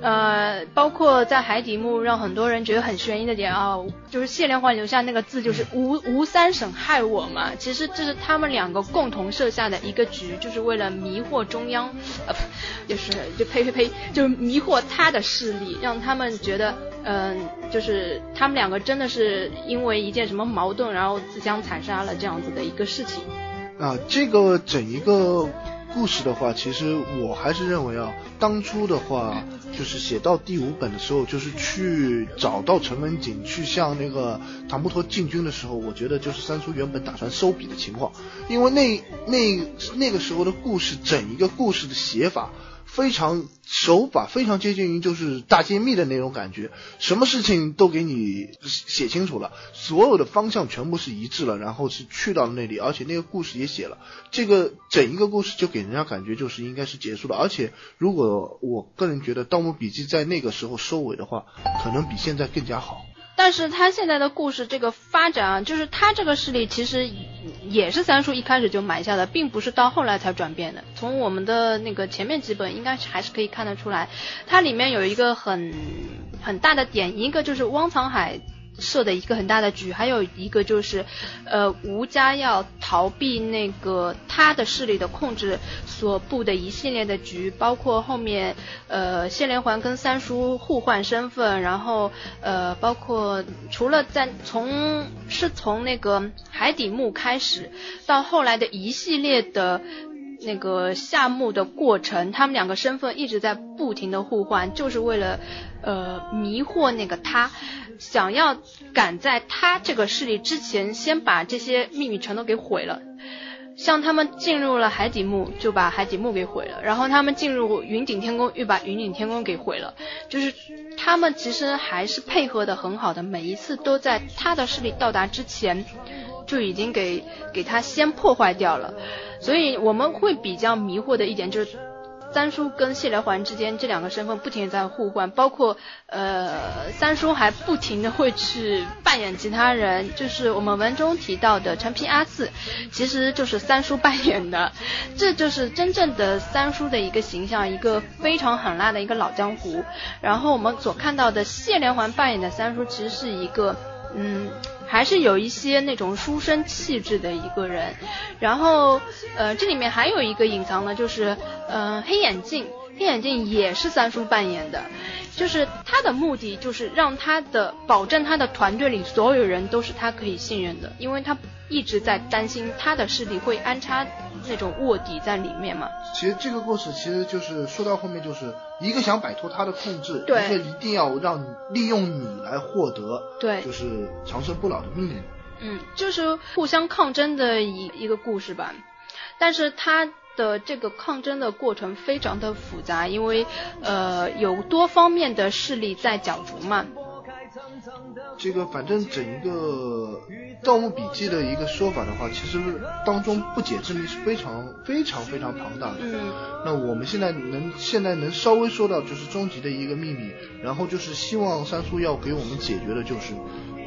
呃，包括在海底墓让很多人觉得很悬疑的点啊，就是谢连环留下那个字，就是吴吴三省害我嘛。其实这是他们两个共同设下的一个局，就是为了迷惑中央，呃，就是就呸呸呸，就是迷惑他的势力，让他们觉得，嗯，就是他们两个真的是因为一件什么矛盾，然后自相残杀了这样子的一个事情。啊，这个整一个。故事的话，其实我还是认为啊，当初的话就是写到第五本的时候，就是去找到陈文锦去向那个唐伯托进军的时候，我觉得就是三叔原本打算收笔的情况，因为那那那个时候的故事，整一个故事的写法。非常手法非常接近于就是大揭秘的那种感觉，什么事情都给你写清楚了，所有的方向全部是一致了，然后是去到了那里，而且那个故事也写了，这个整一个故事就给人家感觉就是应该是结束了，而且如果我个人觉得《盗墓笔记》在那个时候收尾的话，可能比现在更加好。但是他现在的故事这个发展啊，就是他这个势力其实也是三叔一开始就埋下的，并不是到后来才转变的。从我们的那个前面几本，应该还是可以看得出来，它里面有一个很很大的点，一个就是汪藏海。设的一个很大的局，还有一个就是，呃，吴家要逃避那个他的势力的控制所布的一系列的局，包括后面呃谢连环跟三叔互换身份，然后呃包括除了在从是从那个海底墓开始，到后来的一系列的那个夏目的过程，他们两个身份一直在不停的互换，就是为了呃迷惑那个他，想要赶在他这个势力之前，先把这些秘密全都给毁了。像他们进入了海底墓，就把海底墓给毁了；然后他们进入云顶天宫，又把云顶天宫给毁了。就是他们其实还是配合的很好的，每一次都在他的势力到达之前，就已经给给他先破坏掉了。所以我们会比较迷惑的一点就是。三叔跟谢连环之间这两个身份不停在互换，包括呃三叔还不停的会去扮演其他人，就是我们文中提到的陈皮阿四，其实就是三叔扮演的，这就是真正的三叔的一个形象，一个非常狠辣的一个老江湖。然后我们所看到的谢连环扮演的三叔，其实是一个嗯。还是有一些那种书生气质的一个人，然后呃这里面还有一个隐藏的，就是呃黑眼镜，黑眼镜也是三叔扮演的，就是他的目的就是让他的保证他的团队里所有人都是他可以信任的，因为他一直在担心他的势力会安插那种卧底在里面嘛。其实这个故事其实就是说到后面就是。一个想摆脱他的控制，一个一定要让你利用你来获得，对，就是长生不老的命运。嗯，就是互相抗争的一一个故事吧。但是他的这个抗争的过程非常的复杂，因为呃有多方面的势力在角逐嘛。这个反正整一个《盗墓笔记》的一个说法的话，其实当中不解之谜是非常非常非常庞大的。嗯。那我们现在能现在能稍微说到就是终极的一个秘密，然后就是希望三叔要给我们解决的就是，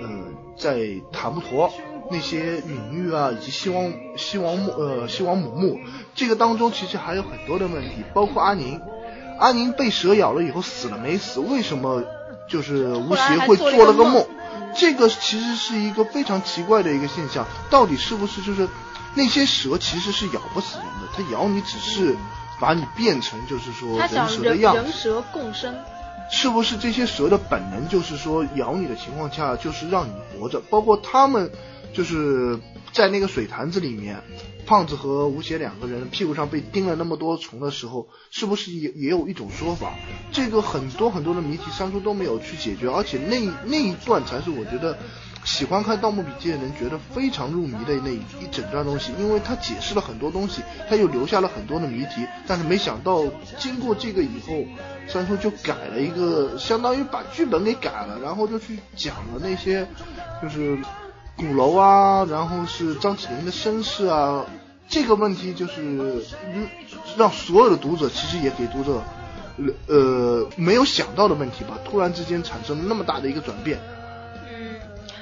呃，在塔木陀那些领域啊，以及西王西王墓呃西王母墓这个当中，其实还有很多的问题，包括阿宁，阿宁被蛇咬了以后死了没死？为什么？就是吴邪会做了个梦，这个其实是一个非常奇怪的一个现象。到底是不是就是那些蛇其实是咬不死人的？它咬你只是把你变成就是说人蛇的样子。人蛇共生。是不是这些蛇的本能就是说咬你的情况下就是让你活着？包括他们就是在那个水潭子里面。胖子和吴邪两个人屁股上被叮了那么多虫的时候，是不是也也有一种说法？这个很多很多的谜题，三叔都没有去解决，而且那那一段才是我觉得喜欢看《盗墓笔记》的人觉得非常入迷的那一整段东西，因为他解释了很多东西，他又留下了很多的谜题。但是没想到经过这个以后，三叔就改了一个，相当于把剧本给改了，然后就去讲了那些就是鼓楼啊，然后是张起灵的身世啊。这个问题就是，让所有的读者其实也给读者，呃，没有想到的问题吧。突然之间产生了那么大的一个转变。嗯，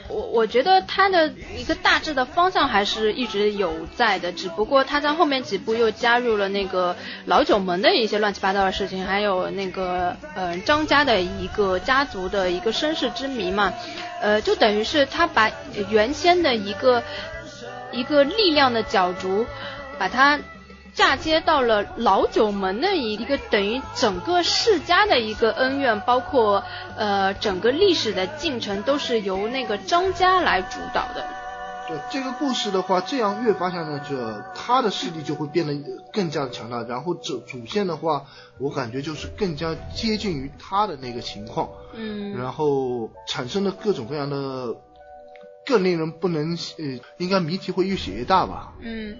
我我觉得他的一个大致的方向还是一直有在的，只不过他在后面几部又加入了那个老九门的一些乱七八糟的事情，还有那个呃张家的一个家族的一个身世之谜嘛，呃，就等于是他把原先的一个。一个力量的角逐，把它嫁接到了老九门的一个等于整个世家的一个恩怨，包括呃整个历史的进程都是由那个张家来主导的。对这个故事的话，这样越发向着他的势力就会变得更加的强大，然后主主线的话，我感觉就是更加接近于他的那个情况。嗯。然后产生的各种各样的。更令人不能呃，应该谜题会越写越大吧？嗯。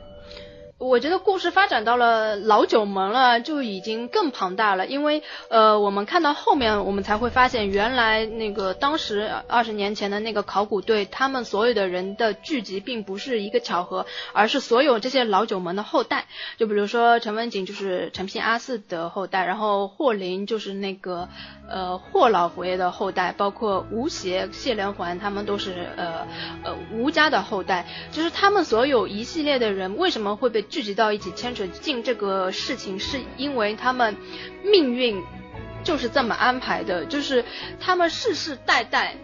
我觉得故事发展到了老九门了，就已经更庞大了。因为呃，我们看到后面，我们才会发现，原来那个当时二十年前的那个考古队，他们所有的人的聚集，并不是一个巧合，而是所有这些老九门的后代。就比如说陈文锦就是陈平阿四的后代，然后霍林就是那个呃霍老佛爷的后代，包括吴邪、谢连环，他们都是呃呃吴家的后代。就是他们所有一系列的人，为什么会被？聚集到一起牵扯进这个事情，是因为他们命运就是这么安排的，就是他们世世代代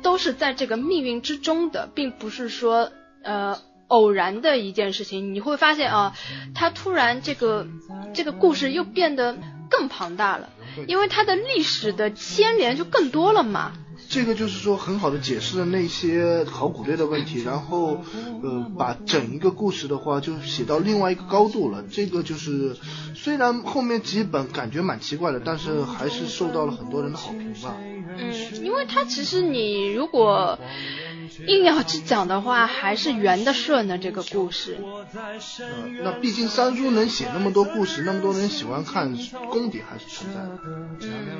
都是在这个命运之中的，并不是说呃偶然的一件事情。你会发现啊，他突然这个这个故事又变得更庞大了，因为它的历史的牵连就更多了嘛。这个就是说很好的解释了那些考古队的问题，然后呃把整一个故事的话就写到另外一个高度了。这个就是虽然后面几本感觉蛮奇怪的，但是还是受到了很多人的好评吧。嗯，因为它其实你如果硬要去讲的话，还是圆的顺的这个故事。呃，那毕竟三叔能写那么多故事，那么多人喜欢看，功底还是存在的。嗯，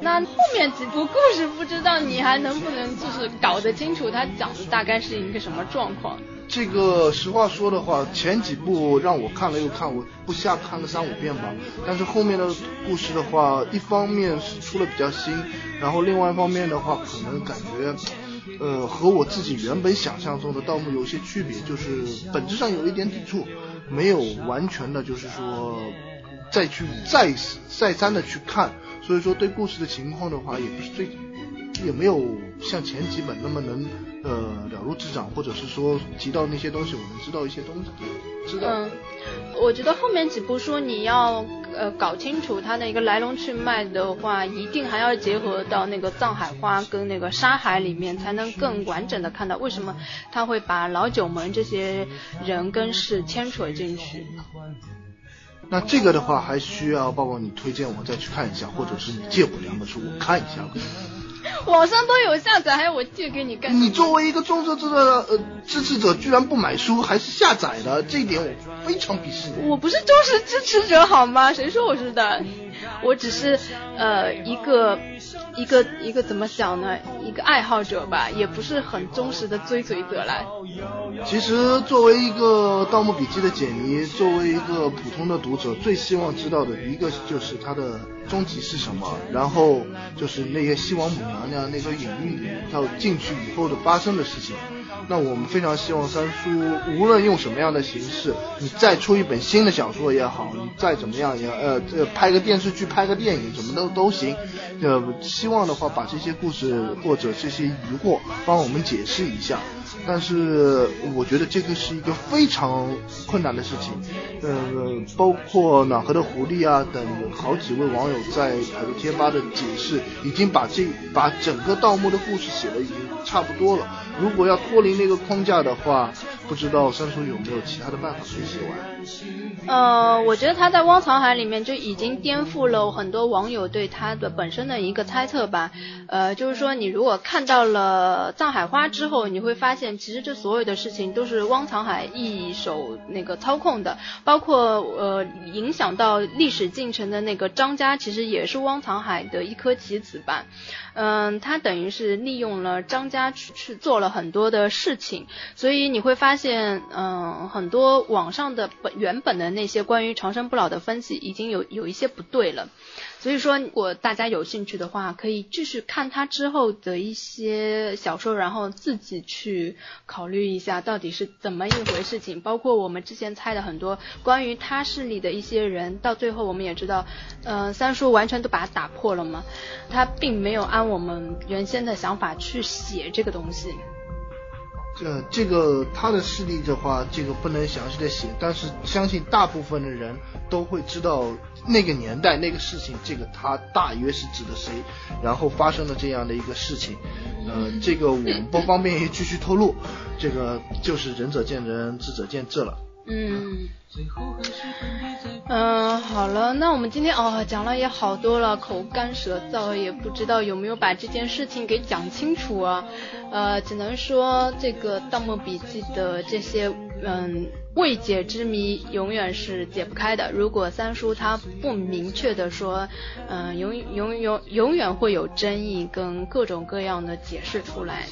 那后面几部故事，不知道你还能不能就是搞得清楚，他讲的大概是一个什么状况？这个实话说的话，前几部让我看了又看，我不下看个三五遍吧。但是后面的故事的话，一方面是出了比较新，然后另外一方面的话，可能感觉。呃，和我自己原本想象中的盗墓有些区别，就是本质上有一点抵触，没有完全的，就是说再去再再三的去看，所以说对故事的情况的话，也不是最，也没有像前几本那么能呃了如指掌，或者是说提到那些东西，我能知道一些东西，知道。我觉得后面几部书你要。呃，搞清楚它的一个来龙去脉的话，一定还要结合到那个藏海花跟那个沙海里面，才能更完整的看到为什么他会把老九门这些人跟事牵扯进去。那这个的话，还需要包括你推荐我再去看一下，或者是你借我两本书我看一下。网上都有下载，还要我借给你干？你作为一个众筹者的呃支持者，居然不买书还是下载的，这一点我非常鄙视你。我不是忠实支持者好吗？谁说我是的？我只是呃一个一个一个怎么讲呢？一个爱好者吧，也不是很忠实的追随者来。其实作为一个《盗墓笔记》的解谜，作为一个普通的读者，最希望知道的一个就是它的。终极是什么？然后就是那些西王母娘娘那个隐喻到进去以后的发生的事情。那我们非常希望三叔无论用什么样的形式，你再出一本新的小说也好，你再怎么样也呃这拍个电视剧、拍个电影，怎么都都行。呃，希望的话把这些故事或者这些疑惑帮我们解释一下。但是我觉得这个是一个非常困难的事情，呃，包括暖和的狐狸啊等好几位网友在百度贴吧的解释，已经把这把整个盗墓的故事写的已经差不多了。如果要脱离那个框架的话，不知道三叔有没有其他的办法可以写完？呃，我觉得他在汪藏海里面就已经颠覆了很多网友对他的本身的一个猜测吧。呃，就是说你如果看到了藏海花之后，你会发现其实这所有的事情都是汪藏海一手那个操控的，包括呃影响到历史进程的那个张家，其实也是汪藏海的一颗棋子吧。嗯，他等于是利用了张家去去做了很多的事情，所以你会发现，嗯，很多网上的本原本的那些关于长生不老的分析已经有有一些不对了。所以说，如果大家有兴趣的话，可以继续看他之后的一些小说，然后自己去考虑一下到底是怎么一回事情。包括我们之前猜的很多关于他势力的一些人，到最后我们也知道，呃，三叔完全都把它打破了嘛，他并没有按我们原先的想法去写这个东西。这这个他的事例的话，这个不能详细的写，但是相信大部分的人都会知道。那个年代那个事情，这个他大约是指的谁？然后发生了这样的一个事情，呃，这个我们不方便继续透露，这个就是仁者见仁，智者见智了。嗯。嗯，好了，那我们今天哦讲了也好多了，口干舌燥，也不知道有没有把这件事情给讲清楚啊？呃，只能说这个《盗墓笔记》的这些嗯未解之谜永远是解不开的。如果三叔他不明确的说，嗯，永永永永远会有争议跟各种各样的解释出来。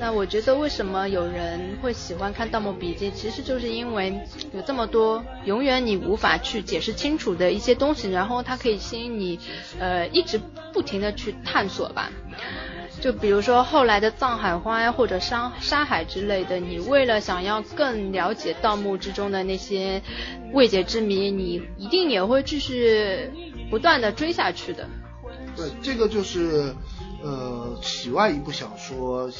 那我觉得为什么有人会喜欢看《盗墓笔记》，其实就是因为有这么多永远你无法去解释清楚的一些东西，然后它可以吸引你，呃，一直不停的去探索吧。就比如说后来的藏海花呀，或者山沙海之类的，你为了想要更了解盗墓之中的那些未解之谜，你一定也会继续不断的追下去的。对，这个就是呃，喜外一部小说。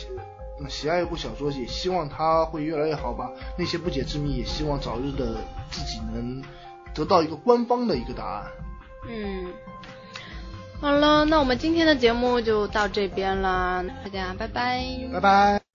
喜爱一部小说，也希望它会越来越好吧。那些不解之谜，也希望早日的自己能得到一个官方的一个答案。嗯，好了，那我们今天的节目就到这边了，大家拜拜，拜拜。